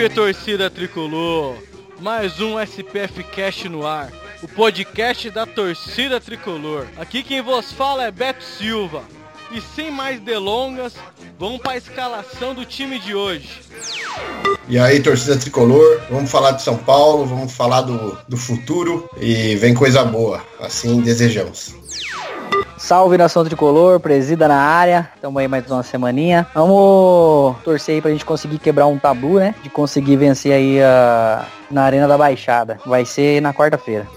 Salve torcida tricolor! Mais um SPF Cast no ar, o podcast da torcida tricolor. Aqui quem vos fala é Beto Silva. E sem mais delongas, vamos para a escalação do time de hoje. E aí, torcida tricolor, vamos falar de São Paulo, vamos falar do, do futuro e vem coisa boa, assim desejamos. Salve nação tricolor, presida na área, tamo aí mais uma semaninha. Vamos torcer aí pra gente conseguir quebrar um tabu, né? De conseguir vencer aí a... na Arena da Baixada. Vai ser na quarta-feira.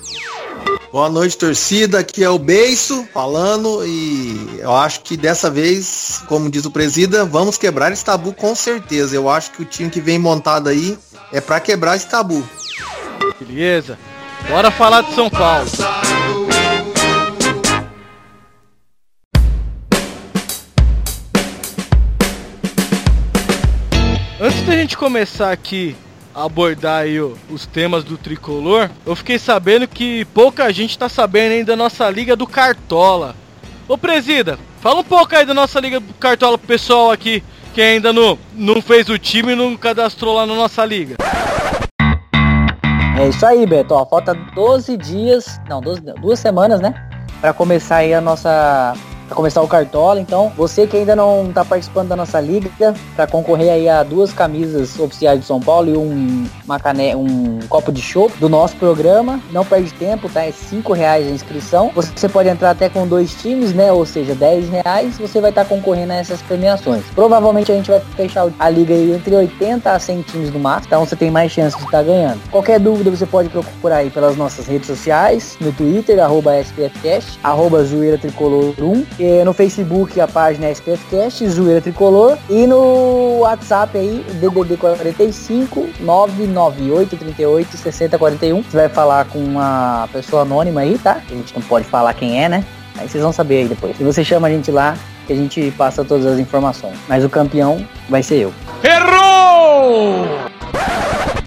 Boa noite, torcida. Aqui é o Beiço falando e eu acho que dessa vez, como diz o presida, vamos quebrar esse tabu com certeza. Eu acho que o time que vem montado aí é para quebrar esse tabu. Beleza? Bora falar de São Paulo. Antes da gente começar aqui a abordar aí o- os temas do tricolor, eu fiquei sabendo que pouca gente tá sabendo ainda da nossa liga do Cartola. Ô presida, fala um pouco aí da nossa liga do Cartola pro pessoal aqui que ainda não, não fez o time e não cadastrou lá na nossa liga. É isso aí, Beto. Ó, falta 12 dias, não, 12, não, duas semanas, né? Pra começar aí a nossa. Pra começar o Cartola, então você que ainda não tá participando da nossa liga, pra concorrer aí a duas camisas oficiais de São Paulo e um, uma cane... um copo de chopp do nosso programa, não perde tempo, tá? É 5 reais a inscrição. Você pode entrar até com dois times, né? Ou seja, 10 reais, você vai estar concorrendo a essas premiações. Provavelmente a gente vai fechar a liga aí entre 80 a 100 times no máximo, então você tem mais chance de estar ganhando. Qualquer dúvida você pode procurar aí pelas nossas redes sociais, no Twitter, arroba SPFcast, arroba Zoeira Tricolor 1, e no Facebook a página é SPFcast, Zoeira Tricolor, e no WhatsApp aí, DDD 45 998 38 60 41. Você vai falar com uma pessoa anônima aí, tá? A gente não pode falar quem é, né? Aí vocês vão saber aí depois. E você chama a gente lá, que a gente passa todas as informações. Mas o campeão vai ser eu.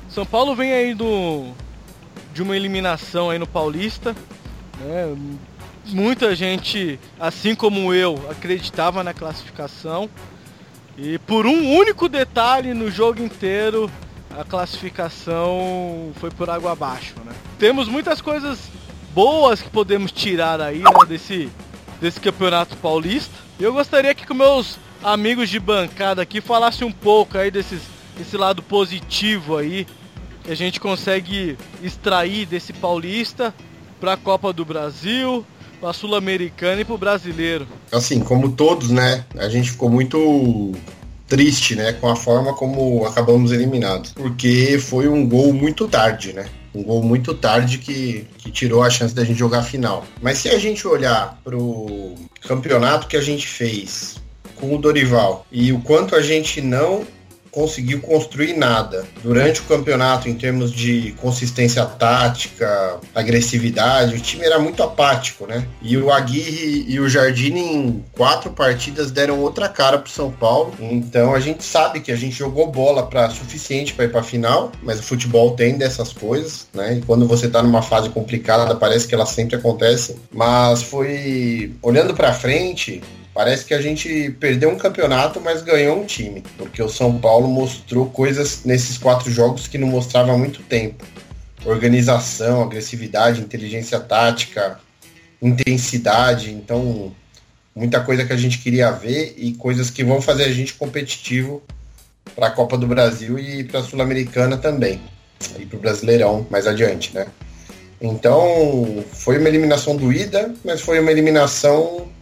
São Paulo vem aí do de uma eliminação aí no Paulista, né? Muita gente, assim como eu, acreditava na classificação. E por um único detalhe no jogo inteiro, a classificação foi por água abaixo, né? Temos muitas coisas boas que podemos tirar aí né, desse, desse campeonato paulista. E eu gostaria que com meus amigos de bancada aqui falasse um pouco aí desses, desse lado positivo aí que a gente consegue extrair desse paulista para a Copa do Brasil, para Sul-Americana e para o brasileiro. Assim, como todos, né, a gente ficou muito triste, né, com a forma como acabamos eliminados, porque foi um gol muito tarde, né? Um gol muito tarde que, que tirou a chance da gente jogar a final. Mas se a gente olhar pro campeonato que a gente fez com o Dorival e o quanto a gente não conseguiu construir nada durante o campeonato em termos de consistência tática, agressividade. O time era muito apático, né? E o Aguirre e o Jardine em quatro partidas deram outra cara pro São Paulo. Então a gente sabe que a gente jogou bola para suficiente para ir para final, mas o futebol tem dessas coisas, né? E quando você tá numa fase complicada, parece que elas sempre acontecem. Mas foi olhando para frente, Parece que a gente perdeu um campeonato, mas ganhou um time, porque o São Paulo mostrou coisas nesses quatro jogos que não mostrava há muito tempo. Organização, agressividade, inteligência tática, intensidade, então muita coisa que a gente queria ver e coisas que vão fazer a gente competitivo para a Copa do Brasil e para a Sul-Americana também. E para o Brasileirão mais adiante, né? Então, foi uma eliminação doída, mas foi uma eliminação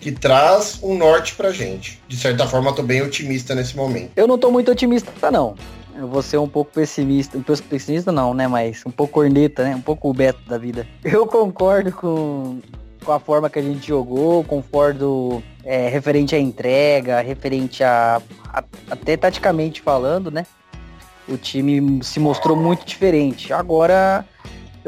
que traz um norte pra gente. De certa forma, tô bem otimista nesse momento. Eu não tô muito otimista, não. Eu vou ser um pouco pessimista. Um pouco pessimista não, né? Mas um pouco corneta, né? Um pouco o Beto da vida. Eu concordo com com a forma que a gente jogou, concordo é, referente à entrega, referente a, a, até taticamente falando, né? O time se mostrou muito diferente. Agora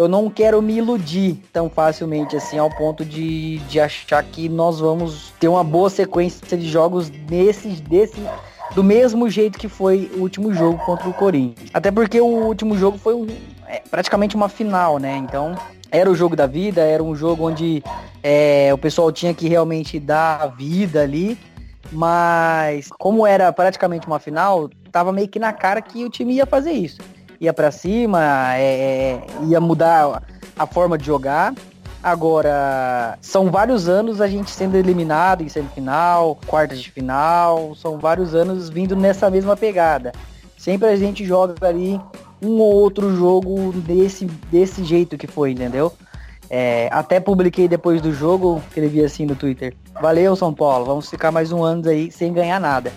eu não quero me iludir tão facilmente assim ao ponto de, de achar que nós vamos ter uma boa sequência de jogos nesse, desse, do mesmo jeito que foi o último jogo contra o Corinthians. Até porque o último jogo foi um, é, praticamente uma final, né? Então era o jogo da vida, era um jogo onde é, o pessoal tinha que realmente dar a vida ali. Mas como era praticamente uma final, tava meio que na cara que o time ia fazer isso. Ia para cima, é, é, ia mudar a forma de jogar. Agora, são vários anos a gente sendo eliminado em semifinal, quartas de final, são vários anos vindo nessa mesma pegada. Sempre a gente joga ali um ou outro jogo desse, desse jeito que foi, entendeu? É, até publiquei depois do jogo, escrevi assim no Twitter. Valeu, São Paulo, vamos ficar mais um ano aí sem ganhar nada.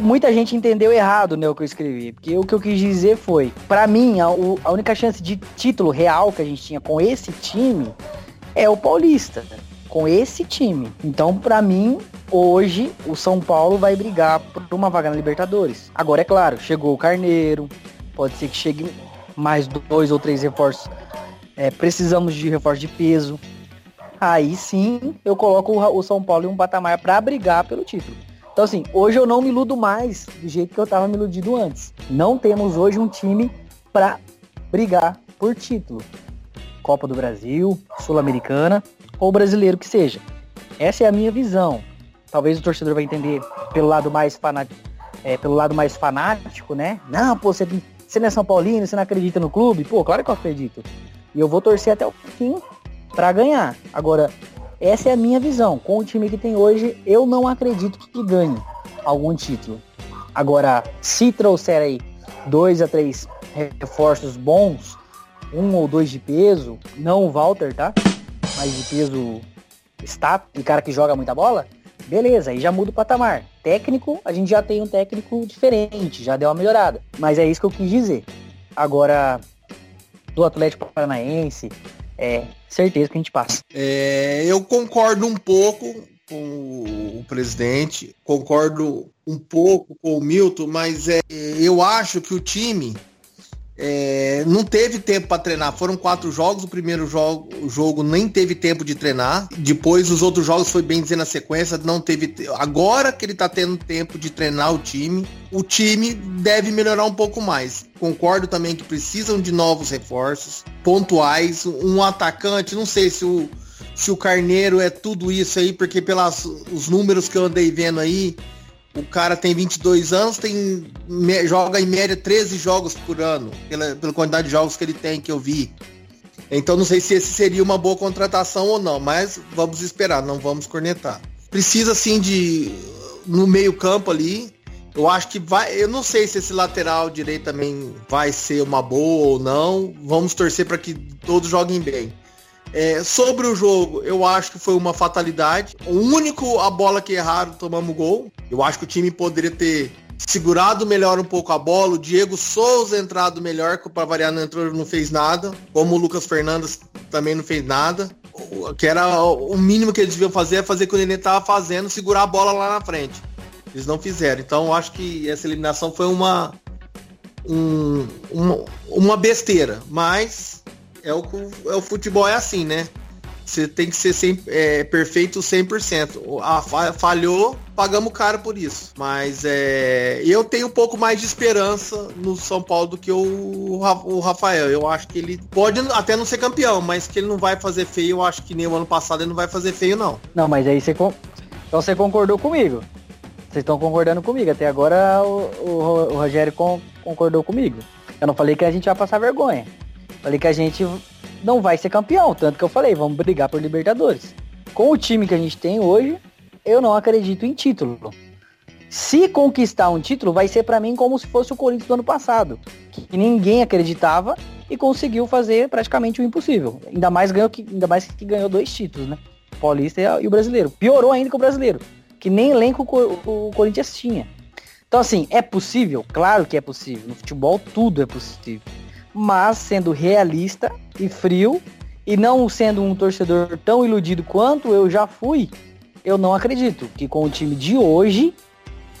Muita gente entendeu errado né, o que eu escrevi, porque o que eu quis dizer foi, para mim, a, a única chance de título real que a gente tinha com esse time é o Paulista, com esse time. Então, para mim, hoje o São Paulo vai brigar por uma vaga na Libertadores. Agora é claro, chegou o Carneiro, pode ser que chegue mais dois ou três reforços. É, precisamos de reforço de peso. Aí sim eu coloco o, São Paulo em um patamar para brigar pelo título. Então assim, hoje eu não me iludo mais do jeito que eu estava me iludido antes. Não temos hoje um time para brigar por título. Copa do Brasil, Sul-Americana ou brasileiro que seja. Essa é a minha visão. Talvez o torcedor vai entender pelo lado mais fanático, é, pelo lado mais fanático, né? Não, pô, você você não é São Paulino, você não acredita no clube? Pô, claro que eu acredito. E eu vou torcer até o fim para ganhar. Agora, essa é a minha visão. Com o time que tem hoje, eu não acredito que ganhe algum título. Agora, se trouxer aí dois a três reforços bons, um ou dois de peso, não o Walter, tá? Mas de peso está, e cara que joga muita bola, beleza, aí já muda o patamar. Técnico, a gente já tem um técnico diferente, já deu uma melhorada. Mas é isso que eu quis dizer. Agora, do Atlético Paranaense, é certeza que a gente passa. É, eu concordo um pouco com o presidente, concordo um pouco com o Milton, mas é, eu acho que o time é, não teve tempo para treinar. Foram quatro jogos. O primeiro jogo, o jogo nem teve tempo de treinar. Depois, os outros jogos foi bem dizer na sequência. Não teve. Agora que ele tá tendo tempo de treinar o time, o time deve melhorar um pouco mais. Concordo também que precisam de novos reforços pontuais. Um atacante, não sei se o, se o Carneiro é tudo isso aí, porque pelos números que eu andei vendo aí, o cara tem 22 anos, tem joga em média 13 jogos por ano, pela, pela quantidade de jogos que ele tem, que eu vi. Então não sei se esse seria uma boa contratação ou não, mas vamos esperar, não vamos cornetar. Precisa sim de no meio campo ali. Eu acho que vai, eu não sei se esse lateral direito também vai ser uma boa ou não. Vamos torcer para que todos joguem bem. É, sobre o jogo, eu acho que foi uma fatalidade. O único a bola que erraram, tomamos gol. Eu acho que o time poderia ter segurado melhor um pouco a bola. O Diego Souza entrado melhor, que o não entrou, não fez nada. Como o Lucas Fernandes também não fez nada. Que era o mínimo que eles deviam fazer, é fazer o que o Nenê estava fazendo, segurar a bola lá na frente. Eles não fizeram. Então eu acho que essa eliminação foi uma, um, uma, uma besteira. Mas é o, é o futebol é assim, né? Você tem que ser sempre, é, perfeito 100%. Ah, falhou, pagamos caro por isso. Mas é, eu tenho um pouco mais de esperança no São Paulo do que o, o Rafael. Eu acho que ele pode até não ser campeão, mas que ele não vai fazer feio. Eu acho que nem o ano passado ele não vai fazer feio, não. Não, mas aí você, então você concordou comigo. Vocês estão concordando comigo. Até agora o, o, o Rogério concordou comigo. Eu não falei que a gente vai passar vergonha. Falei que a gente não vai ser campeão, tanto que eu falei, vamos brigar por Libertadores. Com o time que a gente tem hoje, eu não acredito em título. Se conquistar um título, vai ser para mim como se fosse o Corinthians do ano passado, que ninguém acreditava e conseguiu fazer praticamente o impossível. Ainda mais ganhou que, ainda mais que ganhou dois títulos, né? O Paulista e o Brasileiro. Piorou ainda que o Brasileiro, que nem elenco o, o Corinthians tinha. Então assim, é possível? Claro que é possível. No futebol tudo é possível mas sendo realista e frio E não sendo um torcedor tão iludido quanto eu já fui, eu não acredito que com o time de hoje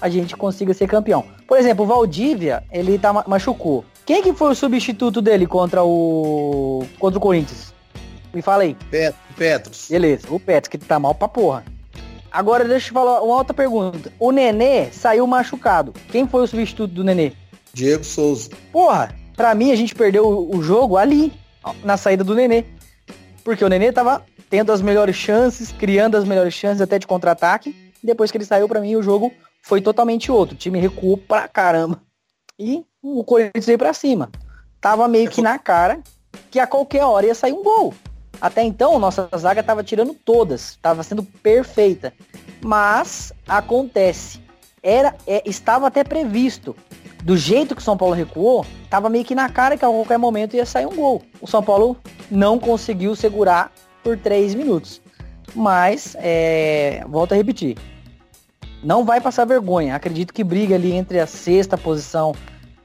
a gente consiga ser campeão. Por exemplo, o Valdívia, ele tá machucou. Quem que foi o substituto dele contra o contra o Corinthians? Me fala aí. Pet, Petros. Beleza, o Petros que tá mal pra porra. Agora deixa eu falar uma outra pergunta. O Nenê saiu machucado. Quem foi o substituto do Nenê? Diego Souza. Porra, pra mim a gente perdeu o, jogo ali, na saída do Nenê. Porque o Nenê tava tendo as melhores chances, criando as melhores chances até de contra-ataque. Depois que ele saiu, pra mim, o jogo foi totalmente outro. O time recuou pra caramba. E o Corinthians veio pra cima. Tava meio que na cara que a qualquer hora ia sair um gol. Até então, nossa zaga tava tirando todas, tava sendo perfeita. Mas acontece, era é, estava até previsto. Do jeito que o São Paulo recuou, tava meio que na cara que a qualquer momento ia sair um gol. O São Paulo não conseguiu segurar por três minutos. Mas, é, volto a repetir, não vai passar vergonha. Acredito que briga ali entre a sexta posição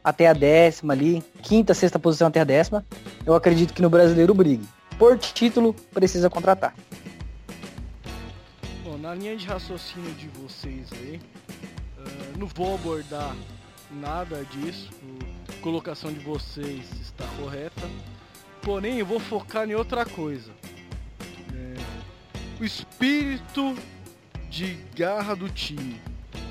até a décima ali, quinta, sexta posição até a décima. Eu acredito que no brasileiro brigue por título, precisa contratar. Bom, na linha de raciocínio de vocês aí, uh, não vou abordar nada disso, a colocação de vocês está correta, porém eu vou focar em outra coisa. É, o espírito de garra do time,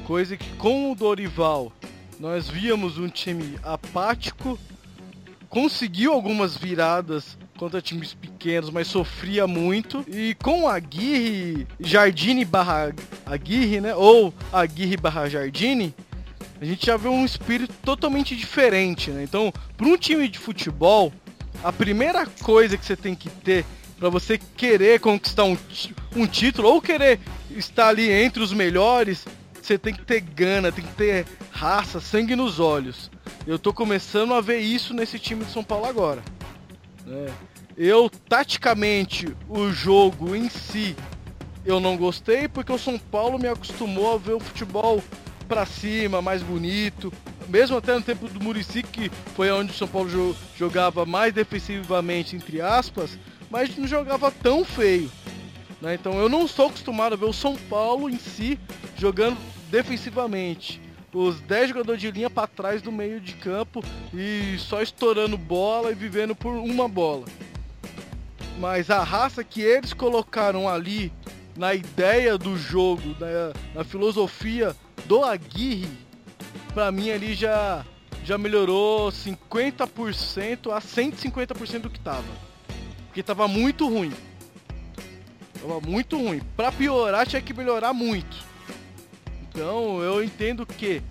coisa que com o Dorival nós víamos um time apático, conseguiu algumas viradas contra times pequenos, mas sofria muito. E com Aguirre, Jardine barra Aguirre, né? Ou Aguirre barra Jardine, a gente já vê um espírito totalmente diferente, né? Então, para um time de futebol, a primeira coisa que você tem que ter para você querer conquistar um, um título ou querer estar ali entre os melhores, você tem que ter gana, tem que ter raça, sangue nos olhos. Eu tô começando a ver isso nesse time de São Paulo agora. É. Eu, taticamente, o jogo em si, eu não gostei, porque o São Paulo me acostumou a ver o futebol para cima, mais bonito. Mesmo até no tempo do Murici, que foi onde o São Paulo jogava mais defensivamente, entre aspas, mas não jogava tão feio. Né? Então eu não sou acostumado a ver o São Paulo em si jogando defensivamente os 10 jogadores de linha para trás do meio de campo e só estourando bola e vivendo por uma bola. Mas a raça que eles colocaram ali na ideia do jogo, na, na filosofia do Aguirre, para mim ali já já melhorou 50% a 150% do que tava. Porque tava muito ruim. Tava muito ruim. Para piorar tinha que melhorar muito. Então eu entendo que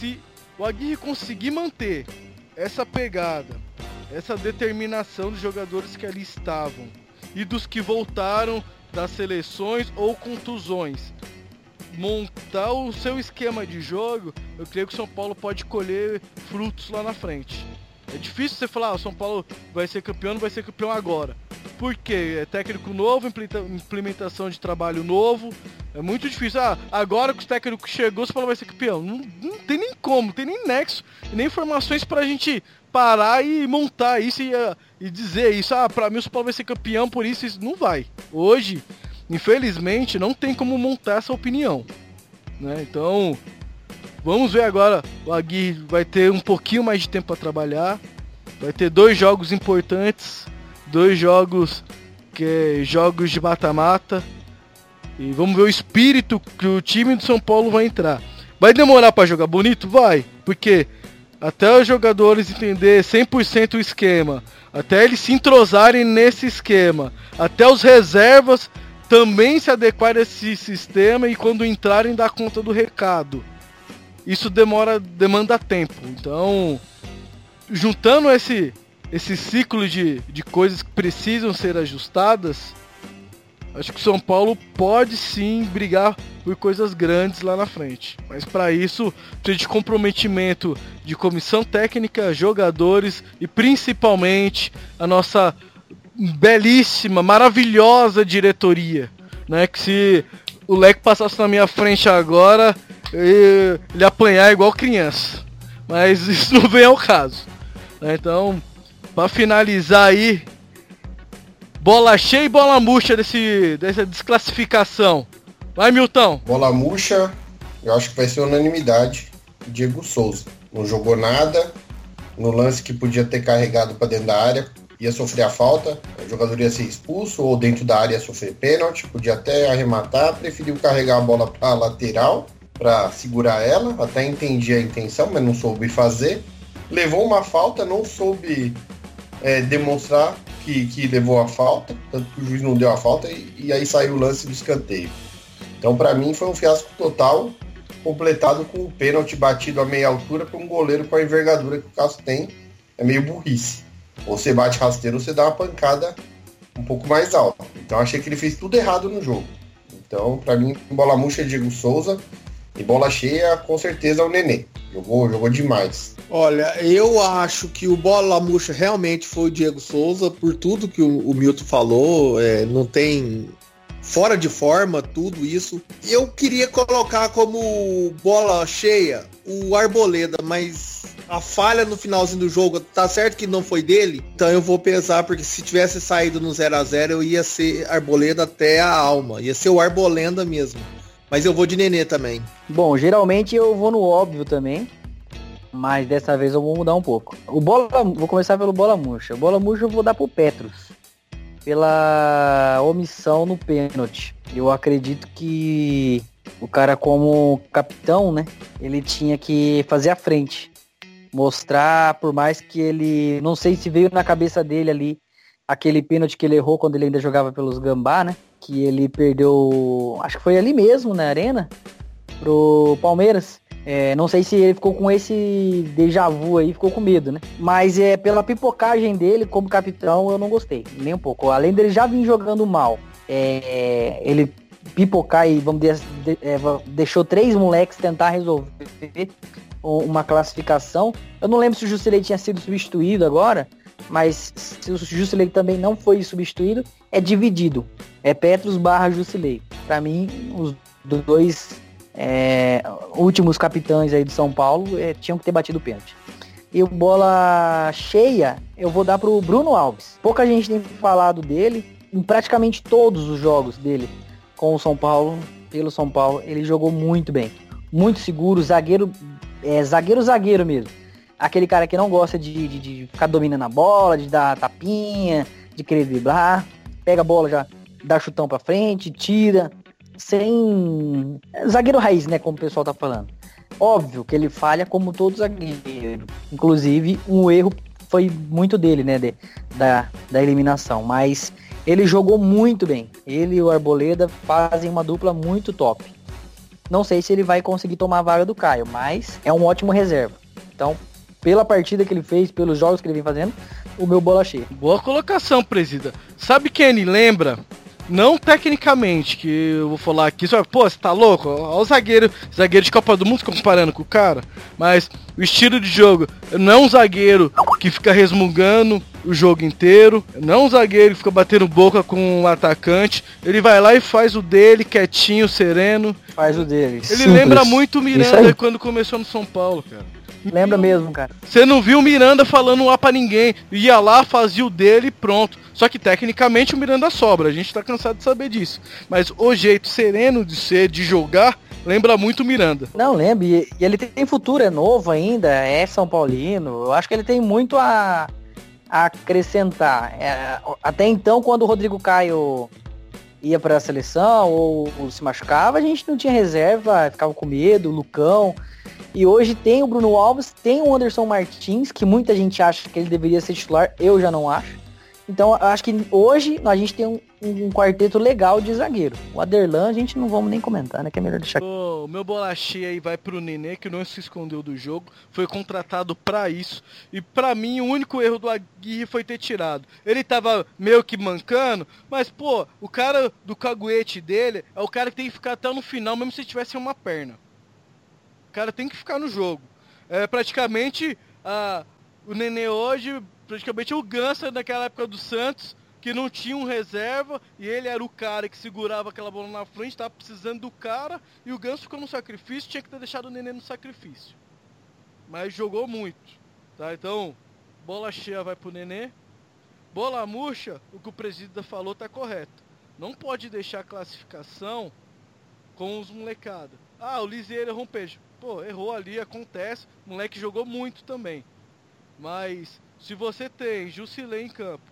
se o Aguirre conseguir manter essa pegada, essa determinação dos jogadores que ali estavam e dos que voltaram das seleções ou contusões, montar o seu esquema de jogo, eu creio que o São Paulo pode colher frutos lá na frente. É difícil você falar, ah, o São Paulo vai ser campeão, não vai ser campeão agora. Porque é técnico novo, implementação de trabalho novo. É muito difícil. Ah, agora que o técnico chegou, o São Paulo vai ser campeão. Não, não tem nem como, não tem nem nexo, nem informações pra gente parar e montar isso e, uh, e dizer isso. Ah, pra mim o São Paulo vai ser campeão, por isso isso não vai. Hoje, infelizmente, não tem como montar essa opinião. Né? Então, Vamos ver agora. O Aguirre vai ter um pouquinho mais de tempo para trabalhar. Vai ter dois jogos importantes. Dois jogos que é jogos de mata-mata. E vamos ver o espírito que o time do São Paulo vai entrar. Vai demorar para jogar bonito? Vai. Porque até os jogadores entender 100% o esquema, até eles se entrosarem nesse esquema, até os reservas também se adequarem a esse sistema e quando entrarem dar conta do recado isso demora, demanda tempo. Então, juntando esse, esse ciclo de, de coisas que precisam ser ajustadas, acho que o São Paulo pode sim brigar por coisas grandes lá na frente. Mas para isso, precisa de comprometimento de comissão técnica, jogadores e principalmente a nossa belíssima, maravilhosa diretoria. Né? Que se o Leque passasse na minha frente agora, ele apanhar igual criança. Mas isso não vem ao caso. Né? Então, para finalizar aí, bola cheia e bola murcha desse, dessa desclassificação. Vai, Milton. Bola murcha, eu acho que vai ser unanimidade. Diego Souza. Não jogou nada. No lance que podia ter carregado para dentro da área, ia sofrer a falta. O jogador ia ser expulso ou dentro da área ia sofrer pênalti. Podia até arrematar. Preferiu carregar a bola para lateral para segurar ela. Até entendi a intenção, mas não soube fazer. Levou uma falta, não soube é, demonstrar que, que levou a falta, tanto que o juiz não deu a falta e, e aí saiu o lance do escanteio. Então, para mim, foi um fiasco total, completado com o pênalti batido a meia altura para um goleiro com a envergadura que o Cássio tem. É meio burrice. Ou você bate rasteiro ou você dá uma pancada um pouco mais alta. Então, achei que ele fez tudo errado no jogo. Então, para mim, bola murcha é Diego Souza e bola cheia, com certeza, o Nenê. Jogou, jogou demais. Olha, eu acho que o bola murcha realmente foi o Diego Souza, por tudo que o, o Milton falou, é, não tem fora de forma, tudo isso. Eu queria colocar como bola cheia o Arboleda, mas a falha no finalzinho do jogo, tá certo que não foi dele, então eu vou pesar, porque se tivesse saído no 0 a 0 eu ia ser Arboleda até a alma, ia ser o Arbolenda mesmo. Mas eu vou de Nenê também. Bom, geralmente eu vou no óbvio também. Mas dessa vez eu vou mudar um pouco. O bola, vou começar pelo bola murcha. O bola murcha eu vou dar pro Petros. Pela omissão no pênalti. Eu acredito que o cara como capitão, né? Ele tinha que fazer a frente. Mostrar, por mais que ele. Não sei se veio na cabeça dele ali aquele pênalti que ele errou quando ele ainda jogava pelos Gambá, né? Que ele perdeu. Acho que foi ali mesmo, na arena. Pro Palmeiras. É, não sei se ele ficou com esse déjà vu aí, ficou com medo, né? Mas é pela pipocagem dele como capitão, eu não gostei, nem um pouco. Além dele já vir jogando mal, é, ele pipocar e vamos dizer, é, deixou três moleques tentar resolver uma classificação. Eu não lembro se o Jusilei tinha sido substituído agora, mas se o Jusilei também não foi substituído, é dividido. É Petros barra Jusilei. Para mim, os dois é, últimos capitães aí do São Paulo é, tinham que ter batido o pênalti. E o bola cheia, eu vou dar pro Bruno Alves. Pouca gente tem falado dele. Em praticamente todos os jogos dele com o São Paulo, pelo São Paulo, ele jogou muito bem. Muito seguro, zagueiro, é, zagueiro, zagueiro mesmo. Aquele cara que não gosta de, de, de ficar dominando a bola, de dar tapinha, de querer driblar. Pega a bola já, dá chutão pra frente, tira sem zagueiro raiz, né, como o pessoal tá falando. Óbvio que ele falha como todo zagueiro. Inclusive, um erro foi muito dele, né, de, da, da eliminação, mas ele jogou muito bem. Ele e o Arboleda fazem uma dupla muito top. Não sei se ele vai conseguir tomar a vaga do Caio, mas é um ótimo reserva. Então, pela partida que ele fez, pelos jogos que ele vem fazendo, o meu bola cheia. Boa colocação, presida. Sabe quem ele lembra? Não tecnicamente, que eu vou falar aqui, só, pô, você tá louco? Olha o zagueiro, zagueiro de Copa do Mundo comparando com o cara. Mas o estilo de jogo não é um zagueiro que fica resmungando o jogo inteiro, não é um zagueiro que fica batendo boca com o atacante. Ele vai lá e faz o dele, quietinho, sereno. Faz o dele. Ele Simples. lembra muito o Miranda quando começou no São Paulo, cara. Lembra mesmo, cara. Você não viu o Miranda falando lá pra ninguém. Ia lá, fazia o dele e pronto. Só que tecnicamente o Miranda sobra, a gente tá cansado de saber disso. Mas o jeito sereno de ser, de jogar, lembra muito o Miranda. Não, lembra. E, e ele tem futuro, é novo ainda, é São Paulino. Eu acho que ele tem muito a, a acrescentar. É, até então, quando o Rodrigo Caio ia para a seleção ou, ou, se machucava, a gente não tinha reserva, ficava com medo, o Lucão. E hoje tem o Bruno Alves, tem o Anderson Martins, que muita gente acha que ele deveria ser titular, eu já não acho. Então acho que hoje a gente tem um, um, quarteto legal de zagueiro. O Aderlan a gente não vamos nem comentar, né? Que é melhor deixar. O meu bolachinha aí vai pro Nenê, que não se escondeu do jogo, foi contratado para isso. E para mim o único erro do Aguirre foi ter tirado. Ele tava meio que mancando, mas pô, o cara do caguete dele é o cara que tem que ficar até no final, mesmo se tivesse uma perna cara tem que ficar no jogo. É praticamente o Nenê hoje, praticamente o Gansa naquela época do Santos, que não tinha um reserva e ele era o cara que segurava aquela bola na frente, estava precisando do cara e o Ganso ficou no sacrifício, tinha que ter deixado o Nenê no sacrifício. Mas jogou muito, tá? Então, bola cheia vai pro Nenê. Bola murcha, o que o presidente falou tá correto. Não pode deixar a classificação com os molecada. Ah, o Lisieiro um peixe. Pô, errou ali, acontece. O moleque jogou muito também. Mas se você tem Jusilei em campo,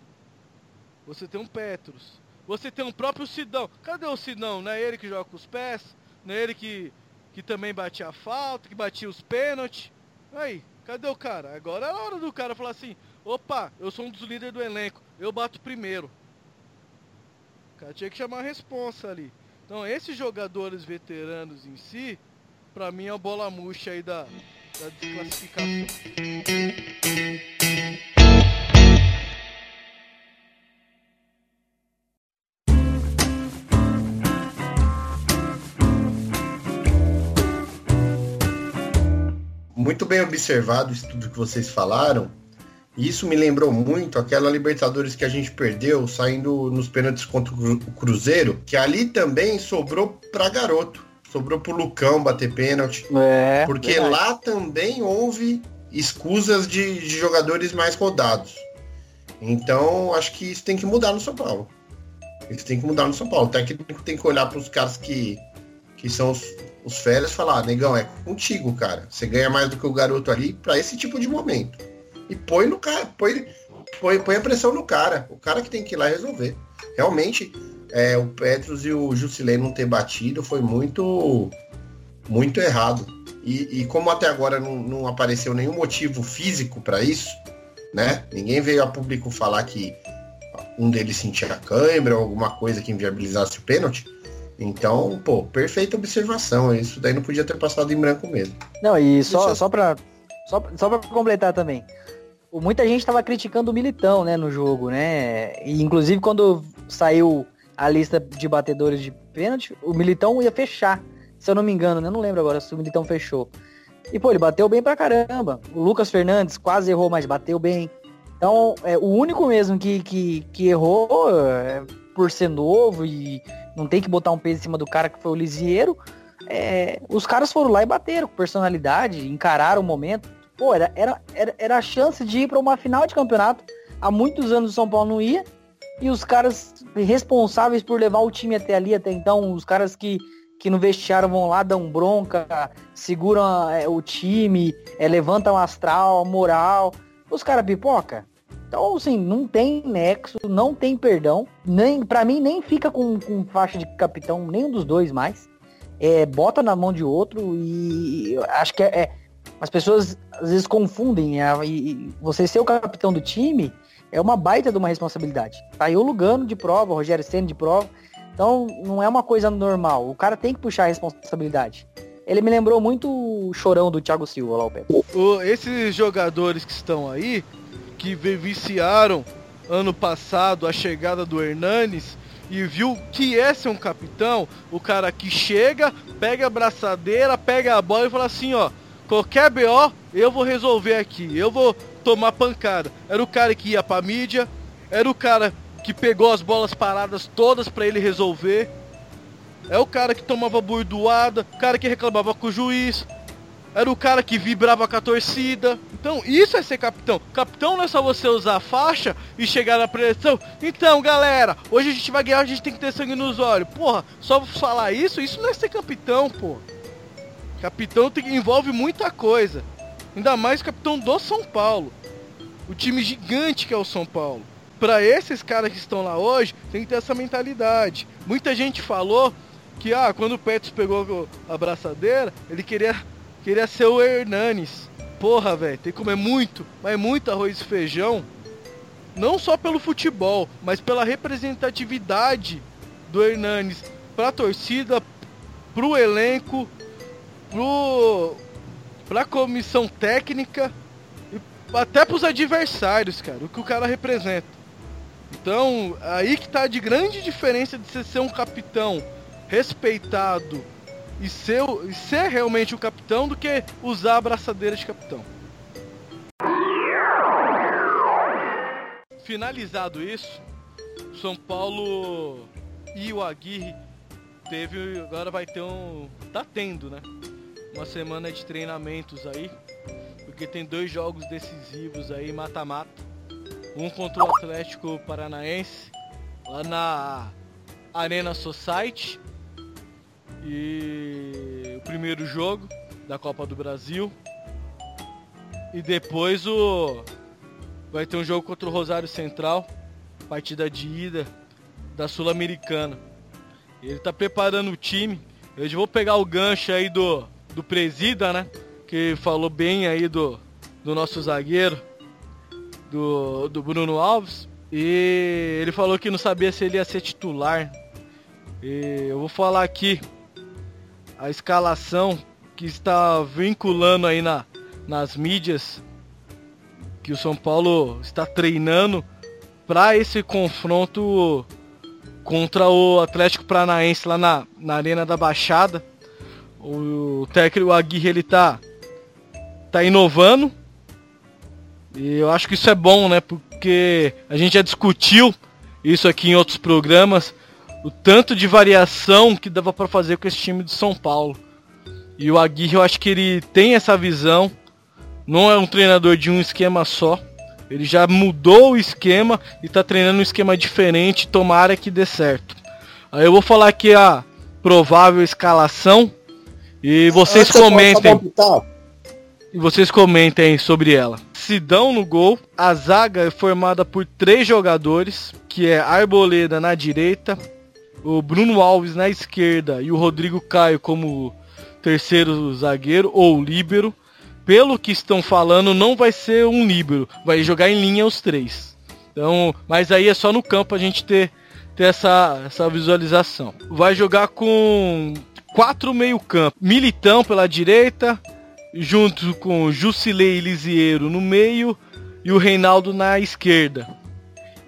você tem um Petros, você tem um próprio Sidão. Cadê o Sidão? Não é ele que joga com os pés? Não é ele que, que também batia a falta, que batia os pênaltis? Aí, cadê o cara? Agora é a hora do cara falar assim: opa, eu sou um dos líderes do elenco, eu bato primeiro. O cara tinha que chamar a responsa ali. Então, esses jogadores veteranos em si, pra mim é a bola murcha aí da, da desclassificação. Muito bem observado isso tudo que vocês falaram. E isso me lembrou muito aquela Libertadores que a gente perdeu saindo nos pênaltis contra o Cru- o Cruzeiro, que ali também sobrou pra garoto. Sobrou pro Lucão bater pênalti. É. Porque verdade. lá também houve escusas de, de jogadores mais rodados. Então, acho que isso tem que mudar no São Paulo. Isso tem que mudar no São Paulo. O técnico tem que olhar para os caras que, que são os, os férias e falar, negão, é contigo, cara. Você ganha mais do que o garoto ali para esse tipo de momento. E põe no cara, põe, põe, põe a pressão no cara. O cara que tem que ir lá resolver. Realmente, é, o Petros e o Jusilei não ter batido foi muito, muito errado. E, e como até agora não, não apareceu nenhum motivo físico para isso, né? Ninguém veio a público falar que um deles sentia cãibra ou alguma coisa que inviabilizasse o pênalti. Então, pô, perfeita observação. Isso daí não podia ter passado em branco mesmo. Não, e só, Deixa só pra. Só, só pra completar também. Muita gente tava criticando o Militão, né, no jogo, né? E inclusive quando saiu a lista de batedores de pênalti, o Militão ia fechar. Se eu não me engano, né? Eu não lembro agora se o Militão fechou. E, pô, ele bateu bem pra caramba. O Lucas Fernandes quase errou, mas bateu bem. Então, é, o único mesmo que, que, que errou é, por ser novo e não tem que botar um peso em cima do cara que foi o Lisieiro, é, os caras foram lá e bateram com personalidade, encararam o momento. Pô, era, era, era, era a chance de ir para uma final de campeonato. Há muitos anos o São Paulo não ia. E os caras responsáveis por levar o time até ali, até então, os caras que, que no vestiário vão lá, dão bronca, seguram é, o time, é, levantam astral, moral. Os caras pipoca. Então, assim, não tem nexo, não tem perdão. Nem, pra mim, nem fica com, com faixa de capitão, nenhum dos dois mais. É, bota na mão de outro e acho que é, é- as pessoas às vezes confundem é, e você ser o capitão do time é uma baita de uma responsabilidade. Tá aí o Lugano de prova, o Rogério Senna de prova. Então não é uma coisa normal. O cara tem que puxar a responsabilidade. Ele me lembrou muito o chorão do Thiago Silva lá, o. O- esses jogadores que estão aí, que vi- viciaram ano passado a chegada do Hernanes e viu que é ser um capitão, o cara que chega, pega a braçadeira, pega a bola e fala assim, ó, qualquer BO eu vou resolver aqui, eu vou tomar pancada. Era o cara que ia pra mídia, era o cara que pegou as bolas paradas todas pra ele resolver. É o cara que tomava burdoada, o cara que reclamava com o juiz, era o cara que vibrava com a torcida. Então, isso é ser capitão. Capitão não é só você usar a faixa e chegar na preleção. Então, galera, hoje a gente vai ganhar, a gente tem que ter sangue nos olhos. Porra, só falar isso, isso não é ser capitão, pô. Capitão tem- envolve muita coisa. Ainda mais capitão do São Paulo. O time gigante que é o São Paulo. Pra esses caras que estão lá hoje, tem que ter essa mentalidade. Muita gente falou que ah, quando o Petros pegou a braçadeira, ele queria queria ser o Hernanes. Porra, velho, tem que comer muito, mas muito arroz e feijão. Não só pelo futebol, mas pela representatividade do Hernanes pra torcida, pro elenco, pro pra comissão técnica e até pros adversários, cara, o que o cara representa. Então, aí que tá de grande diferença de você ser um capitão respeitado e ser, e ser realmente o capitão do que usar a braçadeira de capitão. Finalizado isso, São Paulo e o Aguirre teve, agora vai ter um, tá tendo, né? Uma semana de treinamentos aí, porque tem dois jogos decisivos aí, mata-mata. um contra o Atlético Paranaense, lá na Arena Society. E o primeiro jogo da Copa do Brasil. E depois o vai ter um jogo contra o Rosário Central, partida de ida da Sul-Americana. Ele tá preparando o time. Eu já vou pegar o gancho aí do, do Presida, né? Que falou bem aí do, do nosso zagueiro, do, do Bruno Alves. E ele falou que não sabia se ele ia ser titular. E eu vou falar aqui a escalação que está vinculando aí na, nas mídias que o São Paulo está treinando para esse confronto contra o Atlético Paranaense lá na, na Arena da Baixada. O técnico Aguirre ele tá tá inovando. E eu acho que isso é bom, né? Porque a gente já discutiu isso aqui em outros programas, o tanto de variação que dava para fazer com esse time do São Paulo. E o Aguirre, eu acho que ele tem essa visão. Não é um treinador de um esquema só. Ele já mudou o esquema e está treinando um esquema diferente. Tomara que dê certo. Aí eu vou falar aqui a provável escalação e vocês comentem. E vocês comentem sobre ela. Sidão no gol. A zaga é formada por três jogadores, que é Arboleda na direita, o Bruno Alves na esquerda e o Rodrigo Caio como terceiro zagueiro ou líbero. Pelo que estão falando, não vai ser um líbero, vai jogar em linha os três. Então, mas aí é só no campo a gente ter, ter essa, essa visualização. Vai jogar com quatro meio campo. Militão pela direita, junto com Jusilei Lisiero no meio e o Reinaldo na esquerda.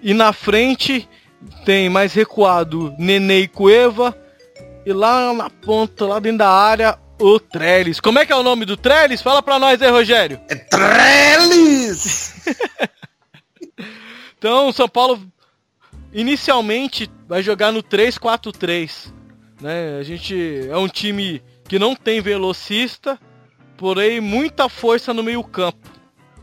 E na frente tem mais recuado Nenê e Cueva. E lá na ponta, lá dentro da área, o Trellis. Como é que é o nome do Trellis? Fala pra nós aí, Rogério. É Trellis! então, o São Paulo inicialmente vai jogar no 3-4-3. Né? A gente é um time que não tem velocista, porém muita força no meio campo.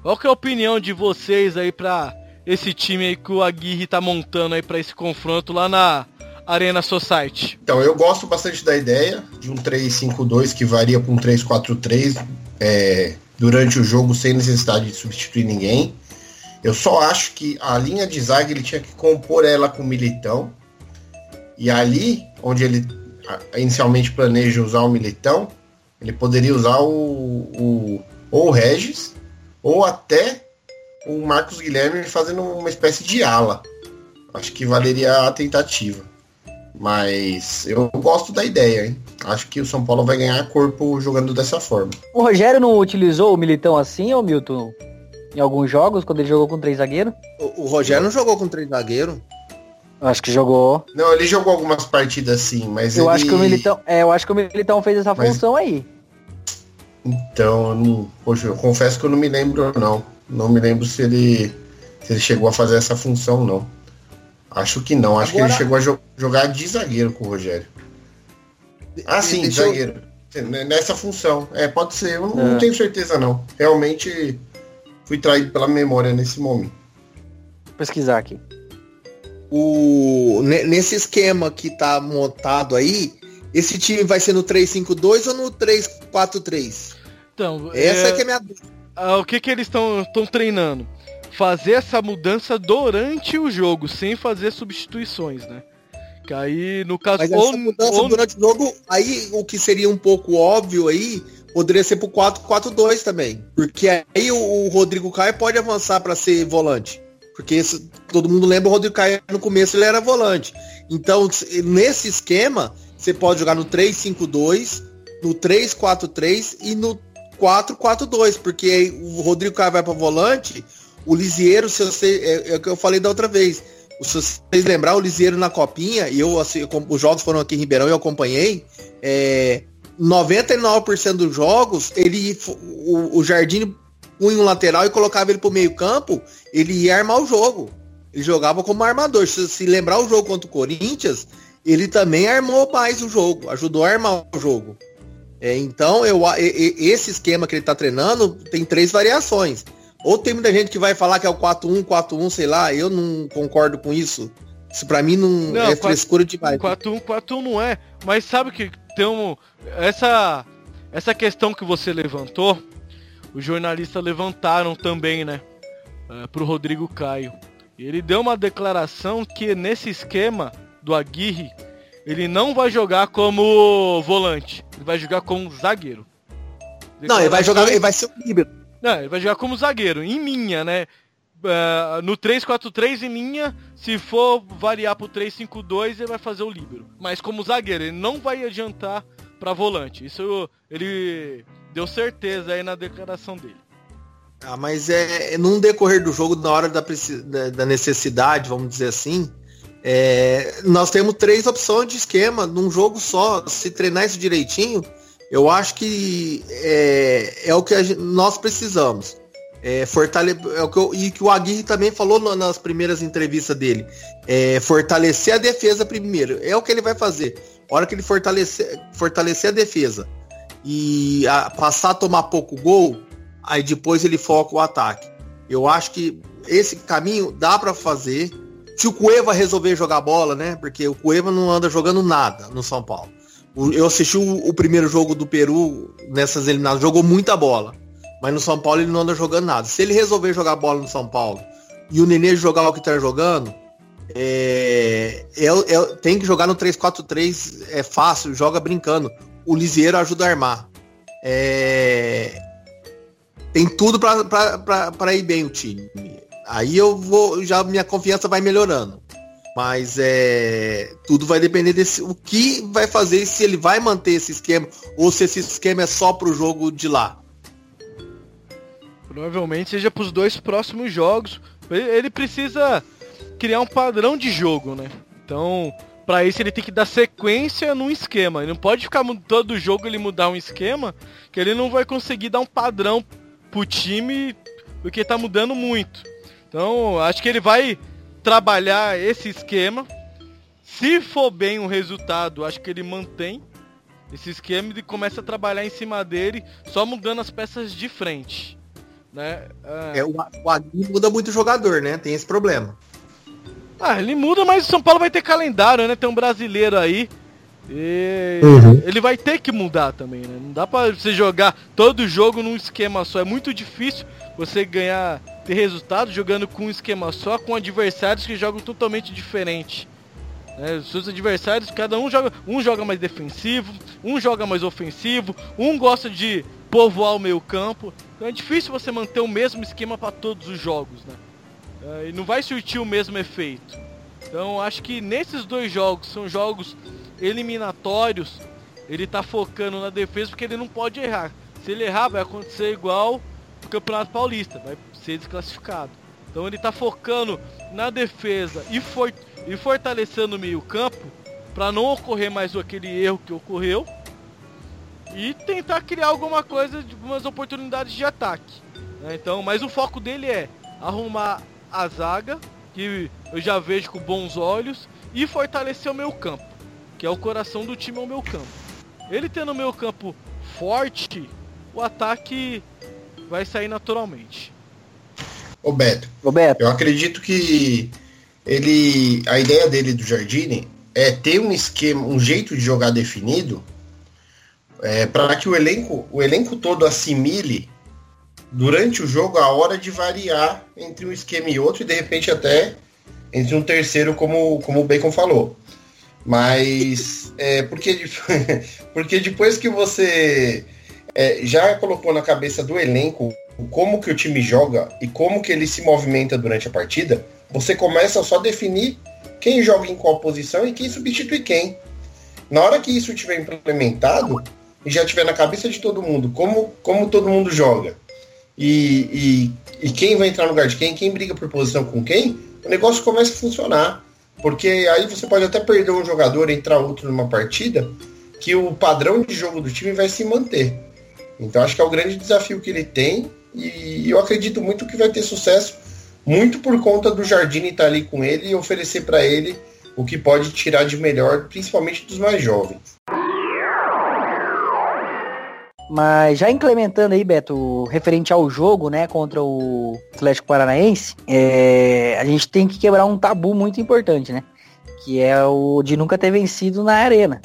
Qual que é a opinião de vocês aí pra esse time aí que o Aguirre tá montando aí para esse confronto lá na Arena Society? Então, eu gosto bastante da ideia de um 3-5-2 que varia para um 3-4-3 é, durante o jogo sem necessidade de substituir ninguém. Eu só acho que a linha de zaga ele tinha que compor ela com o Militão. E ali, onde ele inicialmente planeja usar o Militão, ele poderia usar o, o ou o Regis ou até o Marcos Guilherme fazendo uma espécie de ala. Acho que valeria a tentativa. Mas eu gosto da ideia, hein? Acho que o São Paulo vai ganhar corpo jogando dessa forma. O Rogério não utilizou o Militão assim, ô Milton? Em alguns jogos, quando ele jogou com três zagueiros? O, o Rogério não jogou com três zagueiros. Acho que jogou. Não, ele jogou algumas partidas sim, mas eu ele... acho que o Militão, é, eu acho que o Militão fez essa mas... função aí. Então, eu não, poxa, eu confesso que eu não me lembro não. Não me lembro se ele se ele chegou a fazer essa função não. Acho que não. Acho Agora... que ele chegou a jo jogar de zagueiro com o Rogério. Ah, sim, de zagueiro. Eu... Nessa função. É, pode ser. Eu não, é. não tenho certeza, não. Realmente fui traído pela memória nesse momento. Vou pesquisar aqui. O, nesse esquema que tá montado aí, esse time vai ser no 3-5-2 ou no 3-4-3? Então, essa é, é que é minha dúvida. Ah, o que que eles estão treinando? fazer essa mudança durante o jogo, sem fazer substituições, né? Que aí, no caso... Mas essa ou, mudança ou... durante o jogo, aí o que seria um pouco óbvio aí, poderia ser pro 4-4-2 também. Porque aí o, o Rodrigo Caio pode avançar para ser volante. Porque esse, todo mundo lembra o Rodrigo Caio no começo ele era volante. Então, nesse esquema, você pode jogar no 3-5-2, no 3-4-3 e no 4-4-2, porque o Rodrigo Caio vai para volante, o Lisieiro, se você, é, é o que eu falei da outra vez. Se vocês lembrar, o Lisieiro na copinha, e eu, assim, os jogos foram aqui em Ribeirão e eu acompanhei, é, 99% dos jogos, ele o, o Jardim punha um lateral e colocava ele pro meio campo, ele ia armar o jogo. Ele jogava como armador. Se, se lembrar o jogo contra o Corinthians, ele também armou mais o jogo, ajudou a armar o jogo. É, então, eu, esse esquema que ele está treinando tem três variações. Ou tem muita gente que vai falar que é o 4-1, 4-1, sei lá, eu não concordo com isso. Isso pra mim não, Não, é quatro- frescura demais. 4-1, 4-1 não é. Mas sabe que tem um. Essa, essa questão que você levantou, os jornalistas levantaram também, né? É, pro Rodrigo Caio. E ele deu uma declaração que nesse esquema do Aguirre, ele não vai jogar como volante. Ele vai jogar como zagueiro. Não, ele vai jogar, ele vai ser o líbero. Não, ele vai jogar como zagueiro, em linha, né? Ah, no 3-4-3 em linha, se for variar pro 3-5-2, ele vai fazer o líbero. Mas como zagueiro, ele não vai adiantar pra volante. Isso ele deu certeza aí na declaração dele. Ah, mas é num decorrer do jogo, na hora da, da- da necessidade, vamos dizer assim, é, nós temos três opções de esquema num jogo só. Se treinar isso direitinho, eu acho que é, é o que a gen- nós precisamos. É, fortale é o que eu- e que o Aguirre também falou na- nas primeiras entrevistas dele. É, fortalecer a defesa primeiro. É o que ele vai fazer. A hora que ele fortalecer, fortalecer a defesa e a- passar a tomar pouco gol, aí depois ele foca o ataque. Eu acho que esse caminho dá pra fazer. Se o Cueva resolver jogar bola, né? Porque o Cueva não anda jogando nada no São Paulo. Eu assisti o, o primeiro jogo do Peru nessas eliminadas, jogou muita bola. Mas no São Paulo ele não anda jogando nada. Se ele resolver jogar bola no São Paulo e o Nenê jogar o que tá jogando, é, é- é- tem que jogar no 3-4-3, é fácil, joga brincando. O Lisieiro ajuda a armar. É, tem tudo pra ir bem o time. Aí eu vou, já minha confiança vai melhorando. Mas é, tudo vai depender desse o que vai fazer se ele vai manter esse esquema ou se esse esquema é só pro jogo de lá. Provavelmente seja pros dois próximos jogos. Ele precisa criar um padrão de jogo, né? Então, pra isso ele tem que dar sequência num esquema. Ele não pode ficar todo jogo ele mudar um esquema, que ele não vai conseguir dar um padrão pro time, porque tá mudando muito. Então, acho que ele vai trabalhar esse esquema. Se for bem o resultado, acho que ele mantém esse esquema e começa a trabalhar em cima dele, só mudando as peças de frente. Né? Ah, É, o, o Aguirre muda muito o jogador, né? Tem esse problema. Ah, ele muda, mas o São Paulo vai ter calendário, né? Tem um brasileiro aí. E Uhum. ele vai ter que mudar também, né? Não dá pra você jogar todo jogo num esquema só. É muito difícil você ganhar, ter resultado jogando com um esquema só, com adversários que jogam totalmente diferente. Né? Os seus adversários, cada um joga, um joga mais defensivo, um joga mais ofensivo, um gosta de povoar o meio campo. Então é difícil você manter o mesmo esquema para todos os jogos, né? É, e não vai surtir o mesmo efeito. Então acho que nesses dois jogos, são jogos eliminatórios, ele tá focando na defesa porque ele não pode errar. Se ele errar, vai acontecer igual o Campeonato Paulista, vai ser desclassificado. Então ele tá focando na defesa e, for, e fortalecendo o meio-campo para não ocorrer mais aquele erro que ocorreu e tentar criar alguma coisa, algumas oportunidades de ataque. né? Então, mas o foco dele é arrumar a zaga, que eu já vejo com bons olhos, e fortalecer o meu campo, que é o coração do time é o meu campo. Ele tendo o meu campo forte, o ataque vai sair naturalmente. Ô Beto, Roberto, eu acredito que ele. A ideia dele do Jardine é ter um esquema, um jeito de jogar definido é, para que o elenco, o elenco todo assimile durante o jogo a hora de variar entre um esquema e outro e de repente até entre um terceiro, como, como o Bacon falou. Mas é porque, porque depois que você é, já colocou na cabeça do elenco como que o time joga e como que ele se movimenta durante a partida, você começa a só definir quem joga em qual posição e quem substitui quem. Na hora que isso tiver implementado e já tiver na cabeça de todo mundo como, como todo mundo joga e, e, e quem vai entrar no lugar de quem, quem briga por posição com quem, o negócio começa a funcionar. Porque aí você pode até perder um jogador entrar outro numa partida que o padrão de jogo do time vai se manter. Então acho que é o grande desafio que ele tem e eu acredito muito que vai ter sucesso, muito por conta do Jardine estar ali com ele e oferecer para ele o que pode tirar de melhor, principalmente dos mais jovens. Mas já implementando aí, Beto, referente ao jogo, né, contra o Atlético Paranaense, é, a gente tem que quebrar um tabu muito importante, né? Que é o de nunca ter vencido na arena.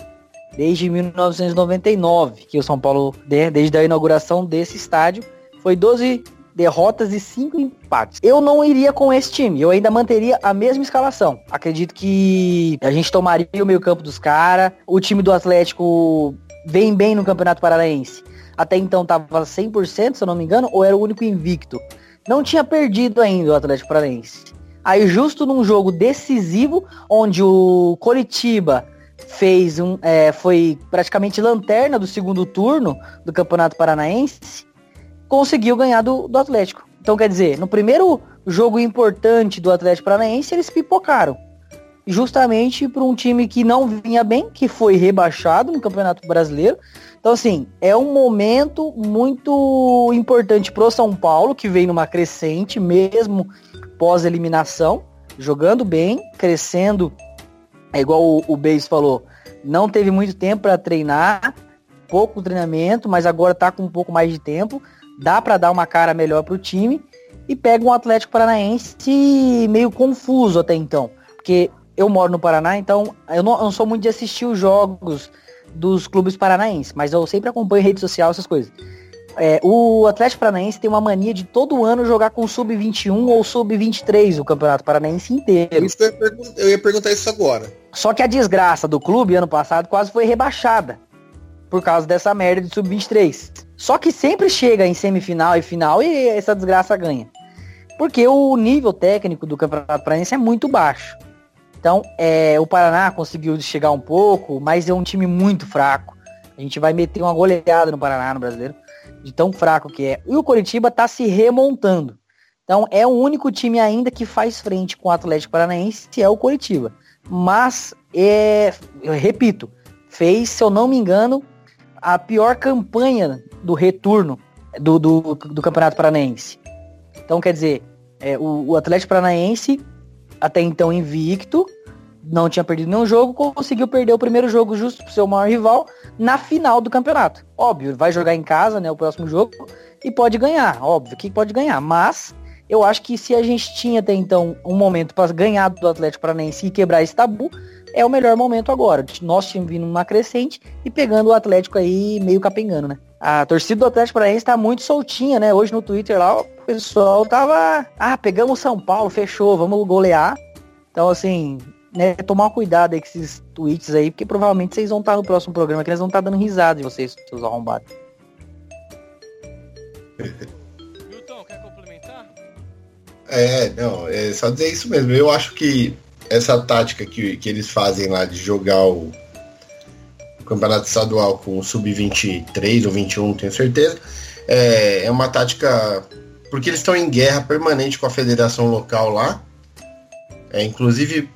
Desde 1999, que o São Paulo, desde a inauguração desse estádio, foi 12 derrotas e 5 empates. Eu não iria com esse time, eu ainda manteria a mesma escalação. Acredito que a gente tomaria o meio campo dos caras, o time do Atlético vem bem no Campeonato Paranaense. Até então tava 100%, se eu não me engano, ou era o único invicto. Não tinha perdido ainda o Atlético Paranaense. Aí justo num jogo decisivo, onde o Coritiba fez um, é, foi praticamente lanterna do segundo turno do Campeonato Paranaense, conseguiu ganhar do, do Atlético. Então quer dizer, no primeiro jogo importante do Atlético Paranaense, eles pipocaram. Justamente para um time que não vinha bem, que foi rebaixado no Campeonato Brasileiro, então, assim, é um momento muito importante pro São Paulo, que vem numa crescente, mesmo pós-eliminação, jogando bem, crescendo. É igual o, o Beis falou, não teve muito tempo para treinar, pouco treinamento, mas agora tá com um pouco mais de tempo. Dá para dar uma cara melhor pro time e pega um Atlético Paranaense meio confuso até então, porque eu moro no Paraná, então eu não, eu não sou muito de assistir os jogos dos clubes paranaenses, mas eu sempre acompanho rede social, essas coisas. É, o Atlético Paranaense tem uma mania de todo ano jogar com sub-21 ou sub-23 o Campeonato Paranaense inteiro. Isso eu, ia eu ia perguntar isso agora. Só que a desgraça do clube ano passado quase foi rebaixada por causa dessa merda de sub-23. Só que sempre chega em semifinal e final e essa desgraça ganha. Porque o nível técnico do Campeonato Paranaense é muito baixo. Então, é, o Paraná conseguiu chegar um pouco, mas é um time muito fraco. A gente vai meter uma goleada no Paraná, no brasileiro, de tão fraco que é. E o Coritiba está se remontando. Então, é o único time ainda que faz frente com o Atlético Paranaense, que é o Coritiba. Mas, é, eu repito, fez, se eu não me engano, a pior campanha do retorno do, do, do Campeonato Paranaense. Então, quer dizer, é, o, o Atlético Paranaense até então invicto, não tinha perdido nenhum jogo, conseguiu perder o primeiro jogo justo pro seu maior rival na final do campeonato. Óbvio, vai jogar em casa, né, o próximo jogo, e pode ganhar, óbvio que pode ganhar, mas eu acho que se a gente tinha até então um momento para ganhar do Atlético Paranaense e quebrar esse tabu, é o melhor momento agora. Nós tínhamos vindo numa crescente e pegando o Atlético aí meio capengando, né? A torcida do Atlético Paranaense tá muito soltinha, né? Hoje no Twitter lá, o pessoal tava, ah, pegamos São Paulo, fechou, vamos golear. Então, assim, né, tomar cuidado aí com esses tweets aí, porque provavelmente vocês vão estar no próximo programa, que eles vão estar dando risada de vocês, seus arrombados. Milton, quer complementar? É, não, é só dizer isso mesmo. Eu acho que essa tática que, que eles fazem lá de jogar o, campeonato estadual com o sub-23 ou 21, tenho certeza, é, é uma tática porque eles estão em guerra permanente com a federação local lá. É, inclusive,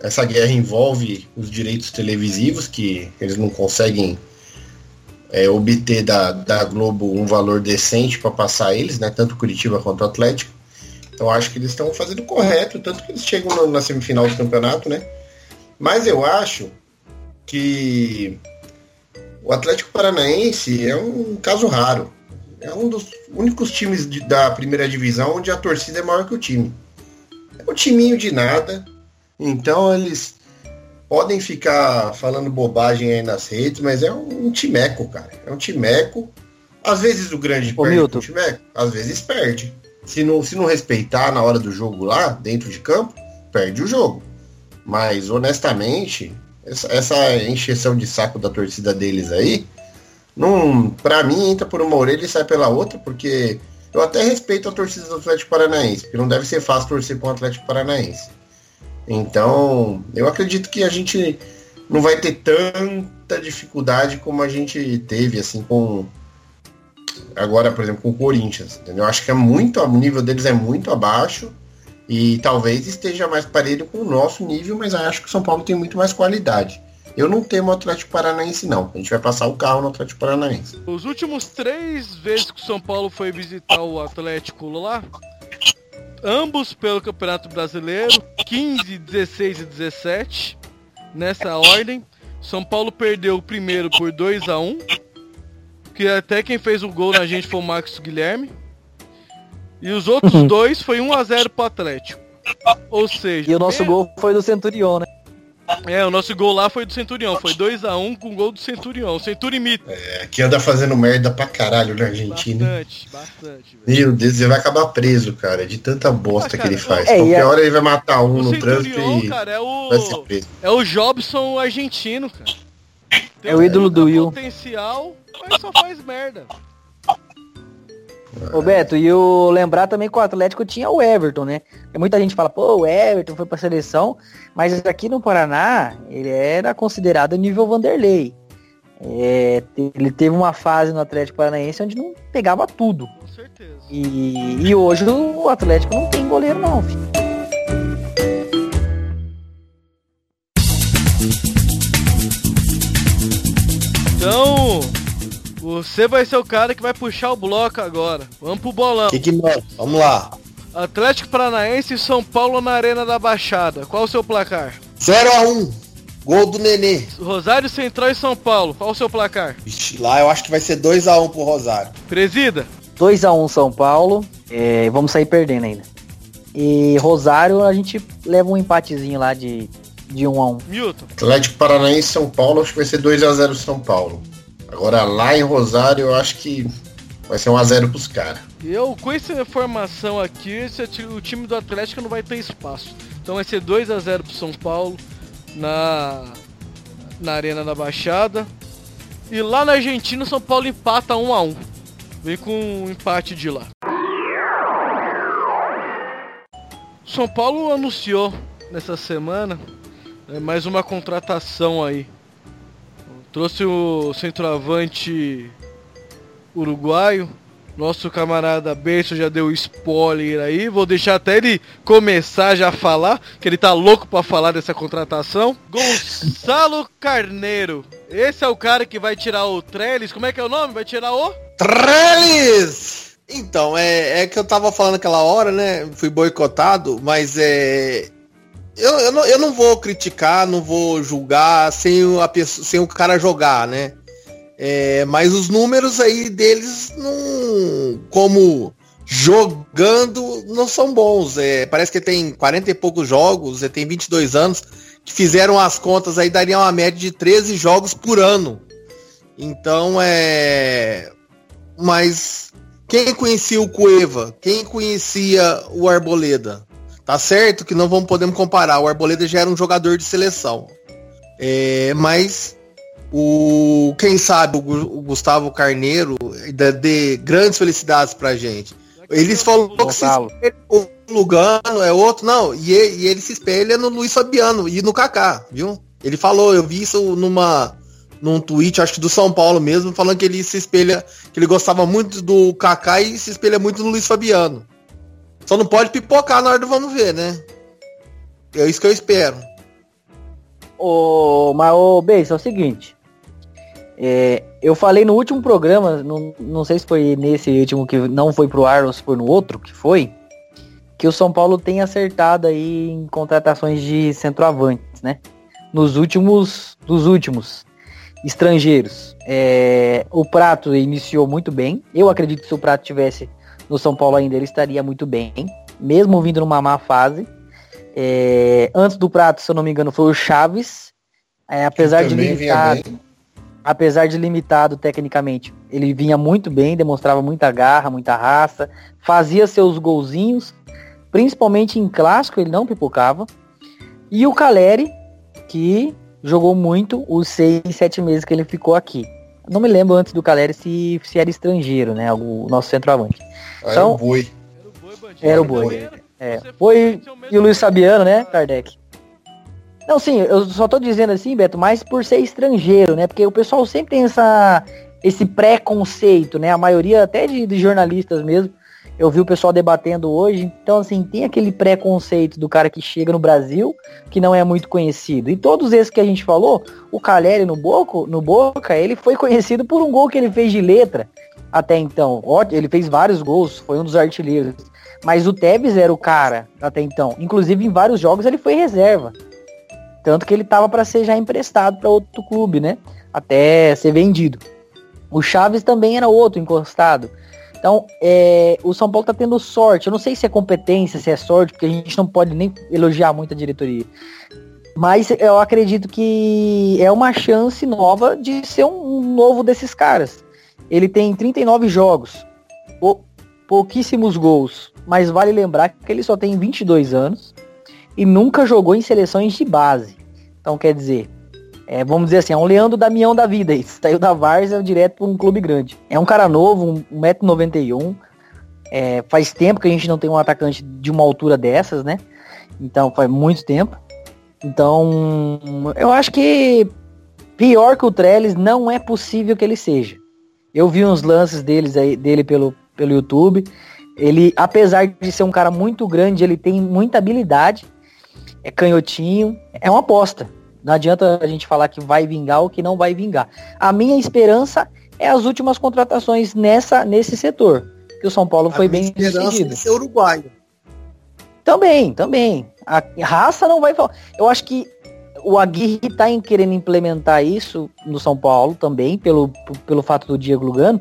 essa guerra envolve os direitos televisivos, que eles não conseguem é, obter da, da Globo um valor decente para passar eles, né? Tanto Curitiba quanto Atlético. Então acho que eles estão fazendo correto, tanto que eles chegam na, na semifinal do campeonato, né? Mas eu acho que o Atlético Paranaense é um caso raro. É um dos únicos times de, da primeira divisão onde a torcida é maior que o time. É um timinho de nada. Então eles podem ficar falando bobagem aí nas redes, mas é um, um timeco, cara. É um timeco. Às vezes o grande Ô, perde Milton. pro timeco, às vezes perde. Se não, se não respeitar na hora do jogo lá, dentro de campo, perde o jogo. Mas honestamente, essa, essa encheção de saco da torcida deles aí, não, pra mim entra por uma orelha e sai pela outra, porque eu até respeito a torcida do Atlético Paranaense, porque não deve ser fácil torcer com o Atlético Paranaense. Então, eu acredito que a gente não vai ter tanta dificuldade como a gente teve, assim, com. Agora, por exemplo, com o Corinthians. Entendeu? Eu acho que é muito. O nível deles é muito abaixo. E talvez esteja mais parelho com o nosso nível, mas acho que o São Paulo tem muito mais qualidade. Eu não temo o Atlético Paranaense, não. A gente vai passar o carro no Atlético Paranaense. Os últimos três vezes que o São Paulo foi visitar o Atlético lá, ambos pelo Campeonato Brasileiro, 15, 16 e 17, nessa ordem. São Paulo perdeu o primeiro por 2 a 1 que até quem fez o gol na gente foi o Marcos Guilherme. E os outros dois foi 1x0 pro Atlético. Ou seja, E o nosso me- gol foi do Centurion, né? É, o nosso gol lá foi do Centurião. Foi 2x1 com o gol do Centurião. O Centurimita. É, que anda fazendo merda pra caralho na Argentina. Bastante, bastante, velho. Meu Deus, ele vai acabar preso, cara, de tanta bosta Ah, que ele cara, faz. é, Qualquer a- hora ele vai matar um O no trânsito e cara, é vai ser o. preso. É o Jobson argentino, cara. Tem É o ídolo do Will. potencial, mas só faz merda. Ô Beto, e o lembrar também que o Atlético tinha o Everton, né? Muita gente fala, pô, o Everton foi pra seleção, mas aqui no Paraná ele era considerado nível Vanderlei. É, ele teve uma fase no Atlético Paranaense onde não pegava tudo. Com certeza. E, e hoje o Atlético não tem goleiro não, filho. Você vai ser o cara que vai puxar o bloco agora. Vamos pro bolão. Que que manda? Vamos lá. Atlético Paranaense e São Paulo na Arena da Baixada. Qual o seu placar? 0 a 1 Gol do Nenê. Rosário Central e São Paulo. Qual o seu placar? Vixe, lá eu acho que vai ser 2 a 1 pro Rosário. Presida? 2x1 São Paulo, é, vamos sair perdendo ainda. E Rosário a gente leva um empatezinho lá de, de 1 a 1 Milton. Atlético Paranaense e São Paulo, acho que vai ser 2x0 São Paulo. Agora lá em Rosário, eu acho que vai ser 1x0 pros caras. Eu, com essa informação aqui, o time do Atlético não vai ter espaço. Então vai ser 2 a 0 pro São Paulo na, na Arena da Baixada. E lá na Argentina, o São Paulo empata 1 a 1 Vem com um empate de lá. São Paulo anunciou nessa semana né, mais uma contratação aí. Trouxe o centroavante uruguaio. Nosso camarada Berço já deu spoiler aí. Vou deixar até ele começar já a falar, que ele tá louco pra falar dessa contratação. Gonçalo Carneiro. Esse é o cara que vai tirar o Trellis. Como é que é o nome? Vai tirar o? Trellis! Então, é, é que eu tava falando aquela hora, né? Fui boicotado, mas é. Eu, eu, não, eu não vou criticar, não vou julgar sem a pessoa, sem o cara jogar, né? É, mas os números aí deles não. Como jogando não são bons. É, parece que tem 40 e poucos jogos, ele tem 22 anos, que fizeram as contas aí, daria uma média de 13 jogos por ano. Então é. Mas quem conhecia o Cueva? Quem conhecia o Arboleda? Tá certo que não vamos podemos comparar. O Arboleda já era um jogador de seleção. É, mas o quem sabe o, Gu- o Gustavo Carneiro dê, dê grandes felicidades pra gente. Eles falou que se espelha- o Lugano é outro, não, e, e- e ele se espelha no Luiz Fabiano e no Kaká, viu? Ele falou, eu vi isso numa num tweet, acho que do São Paulo mesmo, falando que ele se espelha, que ele gostava muito do Kaká e se espelha muito no Luiz Fabiano. Só não pode pipocar na hora do vamos ver, né? É isso que eu espero. Ô, mas ô, Beijo, é o seguinte. É, eu falei no último programa, não, não sei se foi nesse último que não foi pro ar ou se foi no outro que foi, que o São Paulo tem acertado aí em contratações de centroavantes, né? Nos últimos, dos últimos estrangeiros. É, o Prato iniciou muito bem. Eu acredito que se o Prato tivesse no São Paulo ainda, ele estaria muito bem, mesmo vindo numa má fase. É, antes do Prato, se eu não me engano, foi o Chaves. É, apesar de limitado, apesar de limitado tecnicamente, ele vinha muito bem, demonstrava muita garra, muita raça, fazia seus golzinhos, principalmente em clássico ele não pipocava. E o Caleri, que jogou muito os seis, sete meses que ele ficou aqui. Não me lembro antes do Caleri se, se era estrangeiro, né? O nosso centroavante. Então-. Era o Boi. Era o Boi. É, foi e o Luiz Fabiano, né, Kardec? Não, sim, eu só tô dizendo assim, Beto, mas por ser estrangeiro, né? Porque o pessoal sempre tem essa, esse preconceito, né? A maioria até de, de jornalistas mesmo. Eu vi o pessoal debatendo hoje. Então, assim, tem aquele preconceito do cara que chega no Brasil, que não é muito conhecido. E todos esses que a gente falou, o Caleri no Boca, no Boca, ele foi conhecido por um gol que ele fez de letra até então. Ele fez vários gols, foi um dos artilheiros. Mas o Tevez era o cara até então. Inclusive em vários jogos ele foi reserva. Tanto que ele tava para ser já emprestado para outro clube, né? Até ser vendido. O Chaves também era outro encostado. Então, é, o São Paulo tá tendo sorte. Eu não sei se é competência, se é sorte, porque a gente não pode nem elogiar muito a diretoria. Mas eu acredito que é uma chance nova de ser um, novo desses caras. Ele tem 39 jogos, pou, pouquíssimos gols, mas vale lembrar que ele só tem 22 anos e nunca jogou em seleções de base. Então, quer dizer, é, vamos dizer assim, é um Leandro Damião da vida. Ele saiu da Várzea direto para um clube grande. É um cara novo, 1,91m. É, faz tempo que a gente não tem um atacante de uma altura dessas, né? Então faz muito tempo. Então, eu acho que pior que o Trellis não é possível que ele seja. Eu vi uns lances deles aí, dele pelo, pelo YouTube. Ele, apesar de ser um cara muito grande, ele tem muita habilidade. É canhotinho. É uma aposta. Não adianta a gente falar que vai vingar ou que não vai vingar. A minha esperança é as últimas contratações nessa, nesse setor. Que o São Paulo foi bem sucedido. É ser uruguaio. Também, também. A raça não vai falar. Eu acho que o Aguirre está querendo implementar isso no São Paulo também, pelo, pelo fato do Diego Lugano.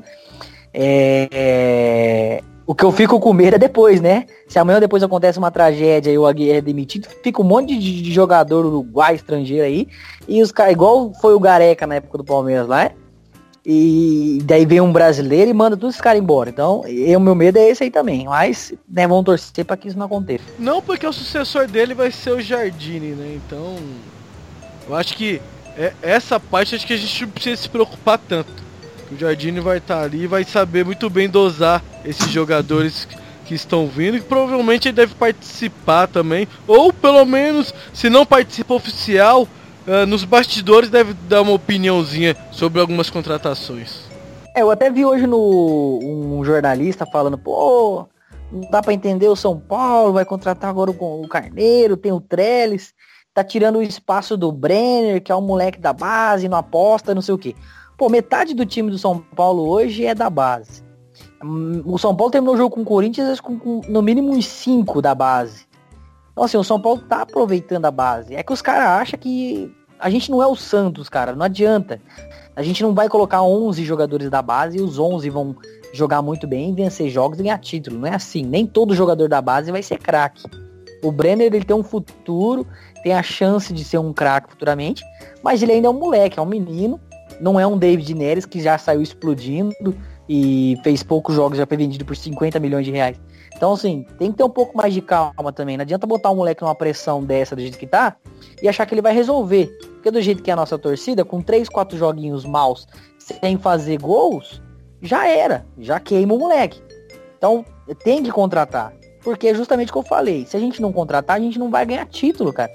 É, é, o que eu fico com medo é depois, né? Se amanhã depois acontece uma tragédia e o Aguirre é demitido, fica um monte de, jogador uruguai estrangeiro aí. E os caras, igual foi o Gareca na época do Palmeiras lá, e daí vem um brasileiro e manda todos os caras embora. Então, o meu medo é esse aí também. Mas, né, vamos torcer para que isso não aconteça. Não, porque o sucessor dele vai ser o Jardine, né? Então, eu acho que é, essa parte acho que a gente não precisa se preocupar tanto. O Jardine vai estar tá ali e vai saber muito bem dosar esses jogadores que estão vindo e provavelmente ele deve participar também. Ou pelo menos, se não participa oficial, uh, nos bastidores deve dar uma opiniãozinha sobre algumas contratações. É, eu até vi hoje no um jornalista falando, pô, não dá para entender o São Paulo, vai contratar agora o, o Carneiro, tem o Trellis, tá tirando o espaço do Brenner, que é um moleque da base, não aposta, não sei o quê. Pô, metade do time do São Paulo hoje é da base. O São Paulo terminou o jogo com o Corinthians com, com no mínimo uns 5 da base. Então, assim, o São Paulo tá aproveitando a base. É que os caras acham que a gente não é o Santos, cara. Não adianta. A gente não vai colocar 11 jogadores da base e os 11 vão jogar muito bem, vencer jogos e ganhar título. Não é assim. Nem todo jogador da base vai ser craque. O Brenner, ele tem um futuro, tem a chance de ser um craque futuramente, mas ele ainda é um moleque, é um menino. Não é um David Neres que já saiu explodindo e fez poucos jogos, já foi vendido por 50 milhões de reais. Então, assim, tem que ter um pouco mais de calma também. Não adianta botar um moleque numa pressão dessa do jeito que tá e achar que ele vai resolver. Porque do jeito que é a nossa torcida, com 3, 4 joguinhos maus, sem fazer gols, já era. Já queima o moleque. Então, tem que contratar. Porque é justamente o que eu falei. Se a gente não contratar, a gente não vai ganhar título, cara.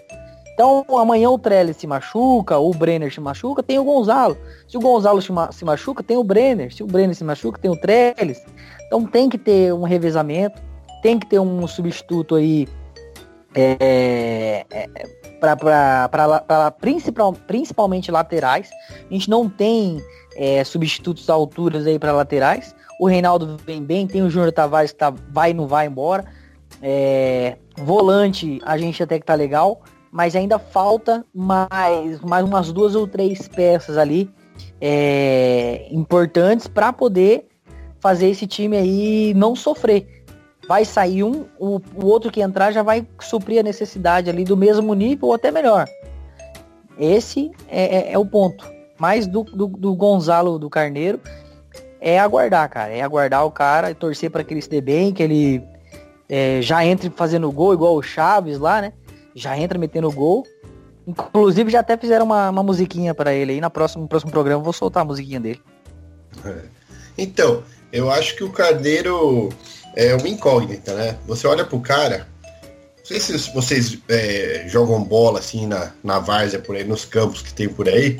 Então, amanhã o Trellis se machuca, o Brenner se machuca, tem o Gonzalo. Se o Gonzalo se machuca, tem o Brenner. Se o Brenner se machuca, tem o Trellis. Então tem que ter um revezamento tem que ter um substituto aí é, é, para principal, principalmente laterais. A gente não tem é, substitutos à alturas aí para laterais. O Reinaldo vem bem, tem o Júnior Tavares que tá, vai não vai embora. É, volante, a gente até que tá legal, mas ainda falta mais, mais umas duas ou três peças ali é, importantes para poder fazer esse time aí não sofrer vai sair um, o, o outro que entrar já vai suprir a necessidade ali do mesmo nível ou até melhor. Esse é, é, é o ponto. Mais do, do, do, Gonzalo do Carneiro é aguardar, cara. É aguardar o cara e torcer para que ele se bem, que ele é, já entre fazendo gol, igual o Chaves lá, né? Já entra metendo gol. Inclusive já até fizeram uma, uma musiquinha para ele aí. Na próxima, no próximo programa vou soltar a musiquinha dele. É. Então, eu acho que o Carneiro é uma incógnita, né? Você olha pro cara, não sei se vocês é, jogam bola assim na, na várzea por aí, nos campos que tem por aí,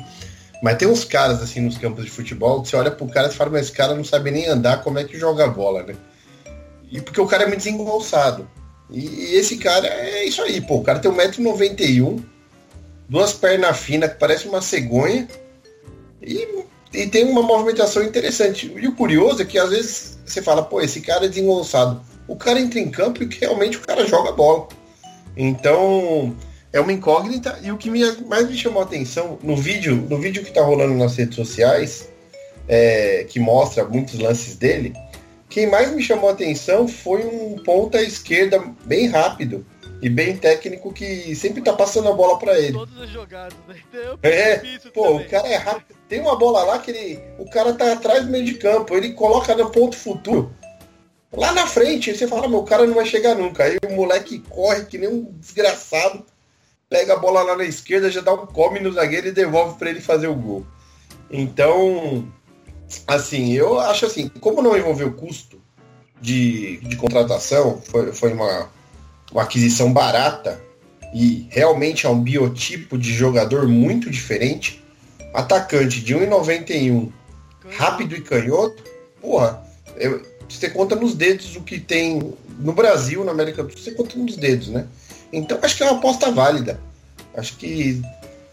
mas tem uns caras assim nos campos de futebol você olha pro cara e fala, mas esse cara não sabe nem andar, como é que joga bola, né? E porque o cara é muito desengonçado. E esse cara é isso aí, pô. O cara tem 1,91m, duas pernas finas que parece uma cegonha e, e tem uma movimentação interessante. E o curioso é que às vezes você fala, pô, esse cara é desengonçado. O cara entra em campo e realmente o cara joga bola. Então, é uma incógnita. E o que mais me chamou a atenção no vídeo, no vídeo que tá rolando nas redes sociais, é, que mostra muitos lances dele. Quem mais me chamou a atenção foi um ponta esquerda bem rápido e bem técnico que sempre tá passando a bola para ele. Todas as jogadas, né? Então, É, isso pô, também. o cara é rápido. Tem uma bola lá que ele, o cara tá atrás do meio de campo, ele coloca no ponto futuro. Lá na frente, aí você fala, meu, o cara não vai chegar nunca. Aí o moleque corre que nem um desgraçado, pega a bola lá na esquerda, já dá um come no zagueiro e devolve para ele fazer o gol. Então, assim, eu acho assim, como não envolveu custo de, de contratação, foi, foi uma, uma aquisição barata e realmente é um biotipo de jogador muito diferente. Atacante de 1,91, rápido e canhoto, porra, eu- você conta nos dedos o que tem no Brasil, na América do Sul, você conta nos dedos, né? Então acho que é uma aposta válida. Acho que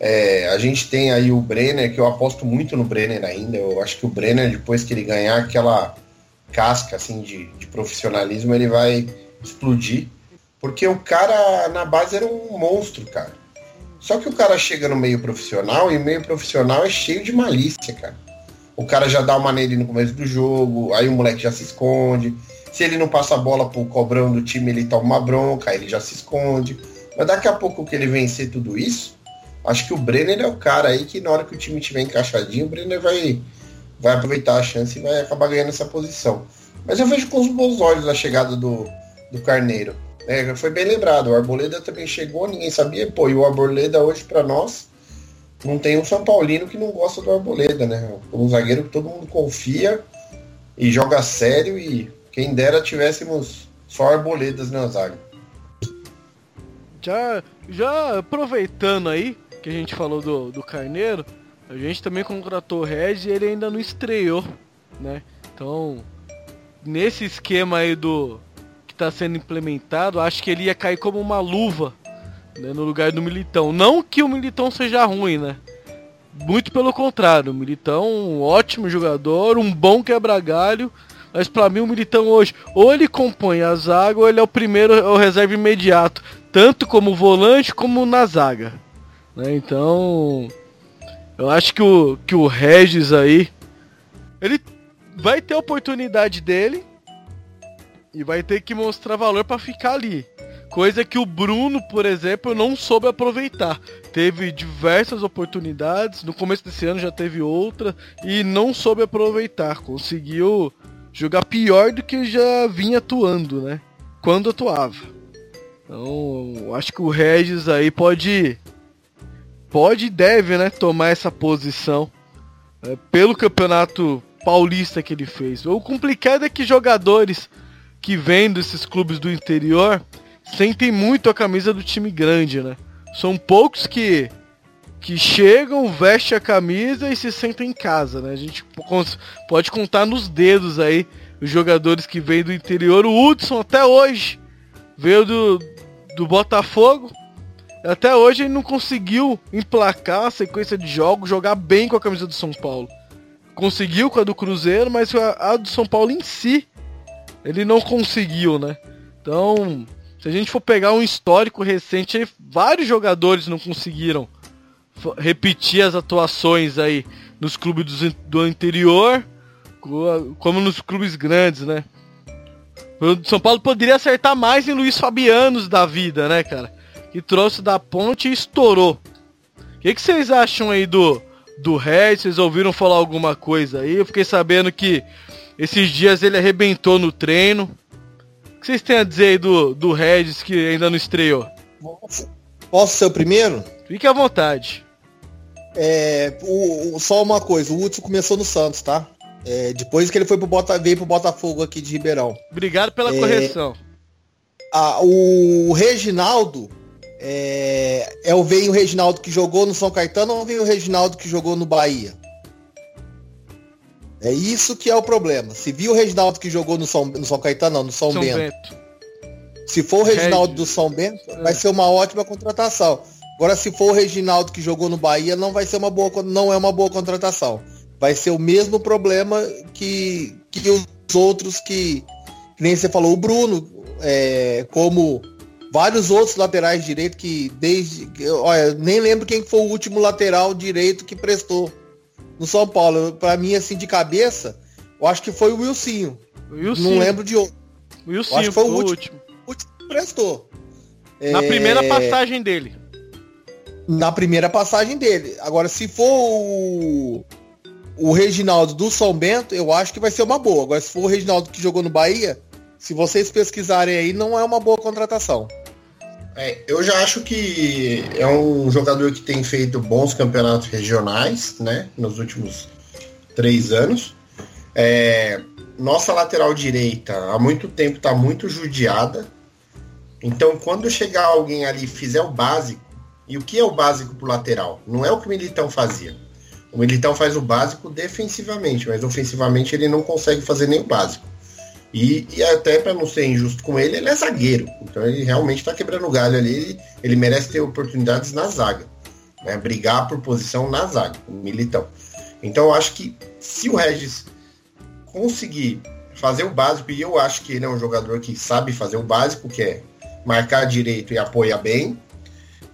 é, a gente tem aí o Brenner, que eu aposto muito no Brenner ainda. Eu acho que o Brenner, depois que ele ganhar aquela casca assim de, de profissionalismo, ele vai explodir. Porque o cara na base era um monstro, cara. Só que o cara chega no meio profissional e o meio profissional é cheio de malícia, cara. O cara já dá uma nele no começo do jogo, aí o moleque já se esconde. Se ele não passa a bola pro cobrão do time, ele toma uma bronca, aí ele já se esconde. Mas daqui a pouco que ele vencer tudo isso, acho que o Brenner é o cara aí que na hora que o time tiver encaixadinho, o Brenner vai, vai aproveitar a chance e vai acabar ganhando essa posição. Mas eu vejo com os bons olhos a chegada do, do Carneiro. É, foi bem lembrado, o Arboleda também chegou, ninguém sabia, pô, e o Arboleda hoje pra nós não tem um São Paulino que não gosta do Arboleda, né? Um zagueiro que todo mundo confia e joga sério e quem dera tivéssemos só Arboledas na zaga. Já, já aproveitando aí que a gente falou do, do Carneiro, a gente também contratou o Regis e ele ainda não estreou, né? Então, nesse esquema aí do que tá sendo implementado, acho que ele ia cair como uma luva né, no lugar do Militão. Não que o Militão seja ruim, né? Muito pelo contrário, o Militão um ótimo jogador, um bom quebra-galho, mas pra mim o Militão hoje, ou ele compõe a zaga, ou ele é o primeiro, é o reserva imediato, tanto como volante como na zaga. Né? Então, eu acho que o, que o Regis aí, ele vai ter a oportunidade dele e vai ter que mostrar valor pra ficar ali. Coisa que o Bruno, por exemplo, não soube aproveitar. Teve diversas oportunidades, no começo desse ano já teve outra e não soube aproveitar. Conseguiu jogar pior do que já vinha atuando, né? Quando atuava. Então, acho que o Regis aí pode pode e deve, né, tomar essa posição é, pelo campeonato paulista que ele fez. O complicado é que jogadores que vêm desses clubes do interior sentem muito a camisa do time grande, né? São poucos que que chegam, vestem a camisa e se sentem em casa, né? A gente pode contar nos dedos aí os jogadores que vêm do interior. O Hudson até hoje veio do, do Botafogo. Até hoje ele não conseguiu emplacar a sequência de jogos, jogar bem com a camisa do São Paulo. Conseguiu com a do Cruzeiro, mas a, a do São Paulo em si, ele não conseguiu, né? Então, se a gente for pegar um histórico recente, vários jogadores não conseguiram repetir as atuações aí nos clubes do interior, co- como nos clubes grandes, né? O São Paulo poderia acertar mais em Luiz Fabianos da vida, né, cara? Que trouxe da ponte e estourou. O que, que vocês acham aí do, do Regis? Vocês ouviram falar alguma coisa aí? Eu fiquei sabendo que esses dias ele arrebentou no treino. O que vocês têm a dizer aí do, do Regis que ainda não estreou? Posso ser o primeiro? Fique à vontade. É, o, o- só uma coisa, o Hudson começou no Santos, tá? É, depois que ele foi pro Bota, veio pro Botafogo aqui de Ribeirão. Obrigado pela É, correção. Ah, o Reginaldo é, é o veio o Reginaldo que jogou no São Caetano ou veio o Reginaldo que jogou no Bahia? É isso que é o problema. Se viu o Reginaldo que jogou no São, no São Caetano, não, no São, São Bento. Bento. Se for o Reginaldo Regis. do São Bento, vai ser uma ótima contratação. Agora, se for o Reginaldo que jogou no Bahia, não vai ser uma boa, não é uma boa contratação. Vai ser o mesmo problema que, que os outros que, que nem você falou, o Bruno, é, como vários outros laterais direito que desde, olha, nem lembro quem foi o último lateral direito que prestou. no São Paulo. Pra mim, assim, de cabeça, eu acho que foi o Wilsinho. Wilson. Não lembro de outro. Wilson acho que foi o último. O último que prestou. Na É, primeira passagem dele. Na primeira passagem dele. Agora, se for o, o Reginaldo do São Bento, eu acho que vai ser uma boa. Agora, se for o Reginaldo que jogou no Bahia, se vocês pesquisarem aí, não é uma boa contratação. É, eu já acho que é um jogador que tem feito bons campeonatos regionais, né? Nos últimos três anos. É, nossa lateral direita há muito tempo está muito judiada. Então, quando chegar alguém ali fizer o básico, e o que é o básico pro lateral? Não é o que o Militão fazia. O Militão faz o básico defensivamente, mas ofensivamente ele não consegue fazer nem o básico. E, e até para não ser injusto com ele, ele é zagueiro. Então ele realmente está quebrando o galho ali. Ele, ele merece ter oportunidades na zaga. Né? Brigar por posição na zaga, o Militão. Então eu acho que se o Regis conseguir fazer o básico, e eu acho que ele é um jogador que sabe fazer o básico, que é marcar direito e apoiar bem,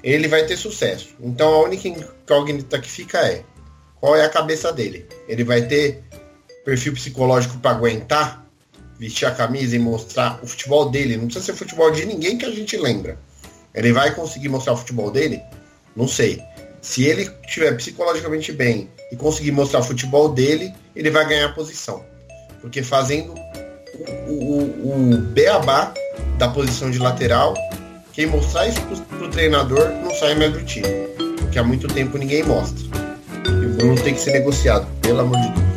ele vai ter sucesso. Então a única incógnita que fica é qual é a cabeça dele. Ele vai ter perfil psicológico para aguentar vestir a camisa e mostrar o futebol dele. Não precisa ser futebol de ninguém que a gente lembra. Ele vai conseguir mostrar o futebol dele? Não sei. Se ele estiver psicologicamente bem e conseguir mostrar o futebol dele, ele vai ganhar posição. Porque fazendo o, o, o beabá da posição de lateral, quem mostrar isso pro, pro treinador não sai mais do time. Porque há muito tempo ninguém mostra. E o Bruno tem que ser negociado, pelo amor de Deus.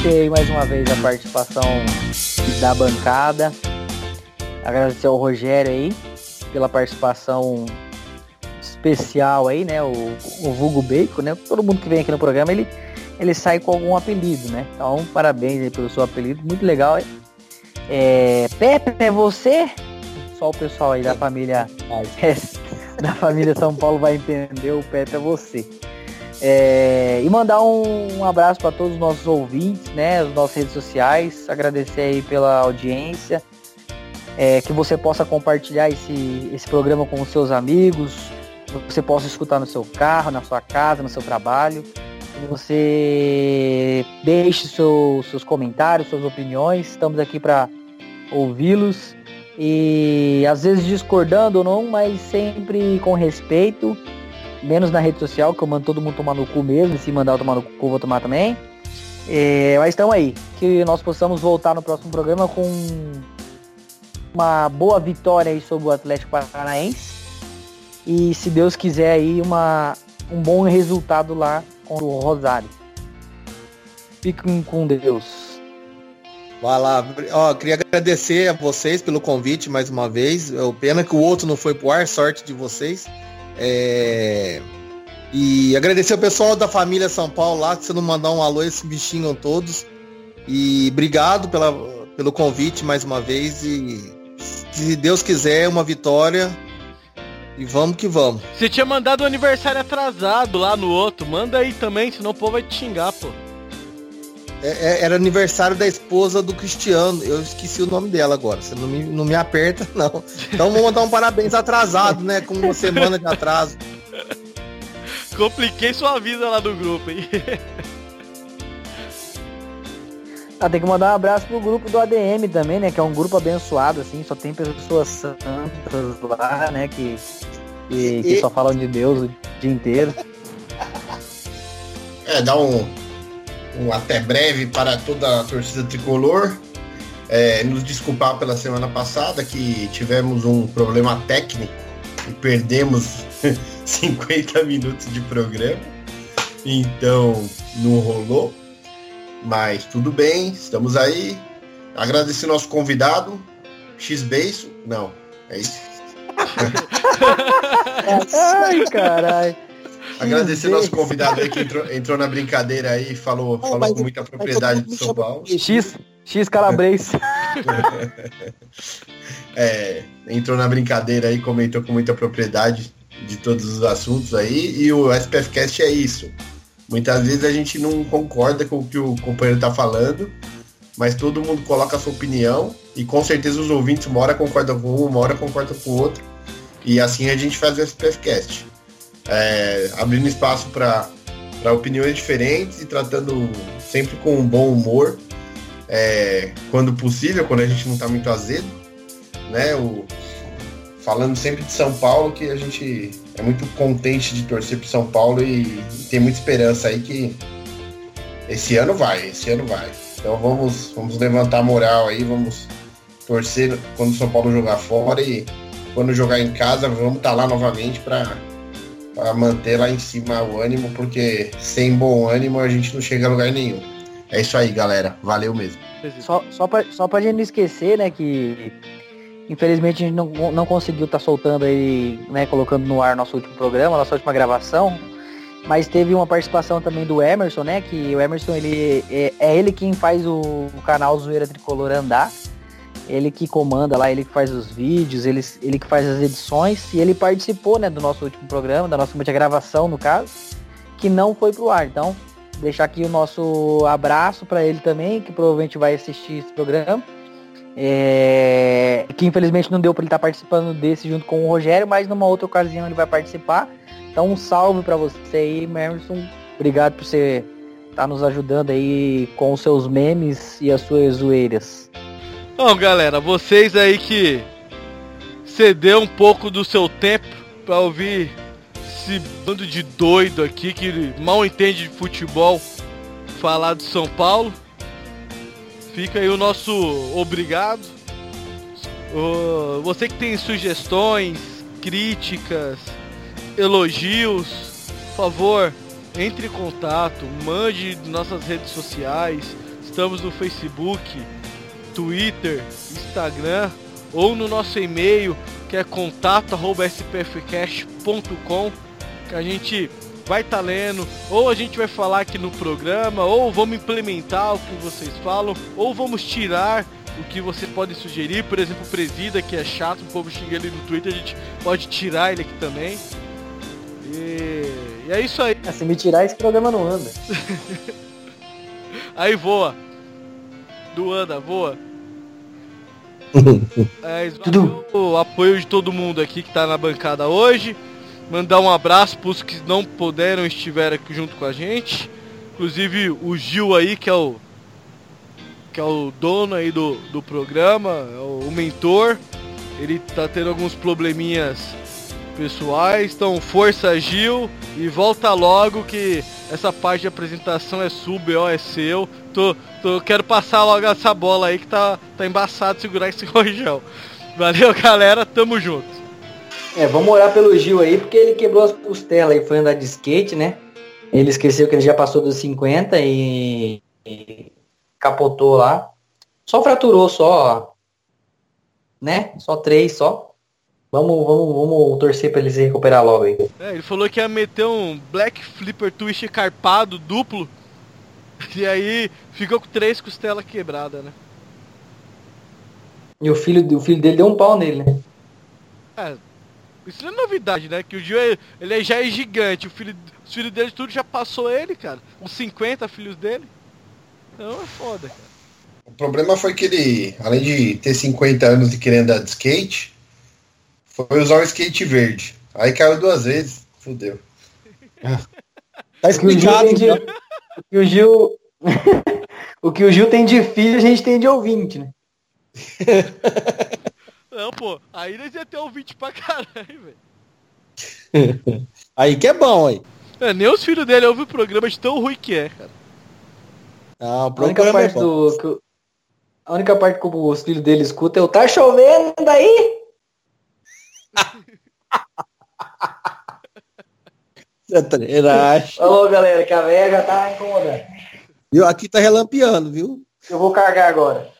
Agradecer aí mais uma vez a participação da bancada. Agradecer ao Rogério aí pela participação especial aí, né? O, o Vulgo Bacon, né? Todo mundo que vem aqui no programa, ele, ele sai com algum apelido, né? Então, parabéns aí pelo seu apelido, muito legal aí. É, Pepe, é você? Só o pessoal aí da família da família São Paulo vai entender, o Pepe é você. É, e mandar um, um abraço para todos os nossos ouvintes, né? As nossas redes sociais. Agradecer aí pela audiência. É, que você possa compartilhar esse, esse programa com os seus amigos. Você possa escutar no seu carro, na sua casa, no seu trabalho. Que você deixe seu, seus comentários, suas opiniões. Estamos aqui para ouvi-los. E às vezes discordando ou não, mas sempre com respeito menos na rede social, que eu mando todo mundo tomar no cu mesmo, e se mandar eu tomar no cu, eu vou tomar também. É, mas estamos aí, que nós possamos voltar no próximo programa com uma boa vitória aí sobre o Atlético Paranaense. E se Deus quiser aí, uma, um bom resultado lá com o Rosário. Fiquem com Deus. Vai lá. Ó, queria agradecer a vocês pelo convite mais uma vez. É o pena que o outro não foi pro ar, sorte de vocês. É... E agradecer o pessoal da família São Paulo lá, que se não mandar um alô, eles xingam todos. E obrigado pela, pelo convite mais uma vez. E se Deus quiser, uma vitória. E vamos que vamos. Você tinha mandado o aniversário atrasado lá no outro. Manda aí também, senão o povo vai te xingar, pô. É- é- era aniversário da esposa do Cristiano. Eu esqueci o nome dela agora. Você não me, não me aperta, não. Então vou mandar um parabéns atrasado, né? Com uma semana de atraso. Compliquei sua vida lá do grupo, hein? Ah, tem que mandar um abraço pro grupo do ADM também, né? Que é um grupo abençoado, assim, só tem pessoas santas lá, né? Que, que, que E- só falam de Deus o dia inteiro. É, dá um, um até breve para toda a torcida tricolor. É, nos desculpar pela semana passada que tivemos um problema técnico e perdemos 50 minutos de programa. Então não rolou. Mas tudo bem, estamos aí. Agradecer nosso convidado, X Beiço. Não, é isso. Ai, caralho. Agradecer dizer- nosso convidado aí que entrou, entrou na brincadeira aí e falou, falou mas- com muita propriedade mundo São Paulo. X, X Calabres. É, entrou na brincadeira aí, comentou com muita propriedade de todos os assuntos aí. E o SPFcast é isso. Muitas vezes a gente não concorda com o que o companheiro tá falando, mas todo mundo coloca a sua opinião e com certeza os ouvintes uma hora concordam com um, uma hora concordam com o outro. E assim a gente faz o SPFcast. É, abrindo espaço para opiniões diferentes e tratando sempre com um bom humor, é, quando possível, quando a gente não tá muito azedo né? O, falando sempre de São Paulo, que a gente é muito contente de torcer pro São Paulo e, e tem muita esperança aí que esse ano vai, esse ano vai. Então vamos, vamos levantar a moral aí, vamos torcer quando o São Paulo jogar fora e quando jogar em casa, vamos estar lá novamente para manter lá em cima o ânimo, porque sem bom ânimo a gente não chega a lugar nenhum. É isso aí, galera. Valeu mesmo. Só, só, pra, só pra gente não esquecer, né, que infelizmente a gente não, não conseguiu estar soltando aí, né, colocando no ar nosso último programa, nossa última gravação, mas teve uma participação também do Emerson, né, que o Emerson, ele é, é ele quem faz o, o canal Zoeira Tricolor andar, ele que comanda lá, ele que faz os vídeos, ele, ele que faz as edições, e ele participou, né, do nosso último programa, da nossa última gravação, no caso, que não foi pro ar, então deixar aqui o nosso abraço para ele também, que provavelmente vai assistir esse programa. É, que infelizmente não deu para ele estar participando desse junto com o Rogério, mas numa outra ocasião ele vai participar. Então um salve para você aí, Merson. Obrigado por você estar nos ajudando aí com os seus memes e as suas zoeiras. Bom, galera, vocês aí que cedeu um pouco do seu tempo pra ouvir esse bando de doido aqui que mal entende de futebol falar do São Paulo. Fica aí o nosso obrigado. Você que tem sugestões, críticas, elogios, por favor, entre em contato, mande nossas redes sociais. Estamos no Facebook, Twitter, Instagram ou no nosso e-mail que é contato@spfcast.com que a gente vai estar lendo, ou a gente vai falar aqui no programa, ou vamos implementar o que vocês falam, ou vamos tirar o que vocês podem sugerir, por exemplo, o Presida, que é chato, o povo xinga ele no Twitter, a gente pode tirar ele aqui também. E, e é isso aí. Ah, se me tirar, esse programa não anda. Aí voa. Do anda, voa. É, o apoio de todo mundo aqui que tá na bancada hoje. Mandar um abraço pros que não puderam estiver aqui junto com a gente. Inclusive o Gil aí, que é o. Que é o dono aí do, do programa, é o, o mentor. Ele tá tendo alguns probleminhas pessoais. Então força Gil e volta logo que essa parte de apresentação é sua, BO é seu. Tô, tô, quero passar logo essa bola aí que tá, tá embaçado segurar esse rojão. Valeu, galera. Tamo junto. É, vamos orar pelo Gil aí, porque ele quebrou as costelas e foi andar de skate, né? Ele esqueceu que ele já passou dos 50 e, e capotou lá. Só fraturou só, né? Só três só. Vamos, vamos, vamos torcer pra ele se recuperar logo aí. É, ele falou que ia meter um Black Flipper Twist carpado duplo. E aí ficou com três costelas quebradas, né? E o filho, o filho dele deu um pau nele, né? É, isso não é novidade, né? Que o Gil é- ele é- já é gigante. O filho, os filhos dele tudo já passou ele, cara. Uns 50 filhos dele. Então é foda, cara. O problema foi que ele, além de ter 50 anos e querer andar de skate, foi usar o skate verde. Aí caiu duas vezes, fudeu. Tá O que o Gil explicado, tem de, o que o Gil, o que o Gil tem de filho, a gente tem de ouvinte, né? Não, pô, aí nós ia ter ouvinte pra caralho, velho. Aí que é bom, aí. É, nem os filhos dele ouvem o programa de tão ruim que é, cara. Ah, o A única é parte bom. do. que o- a única parte que os filhos dele escutam é o tá chovendo aí? Você. Falou, galera, que a velha já tá incomodando. Viu? Aqui tá relampeando, viu? Eu vou carregar agora.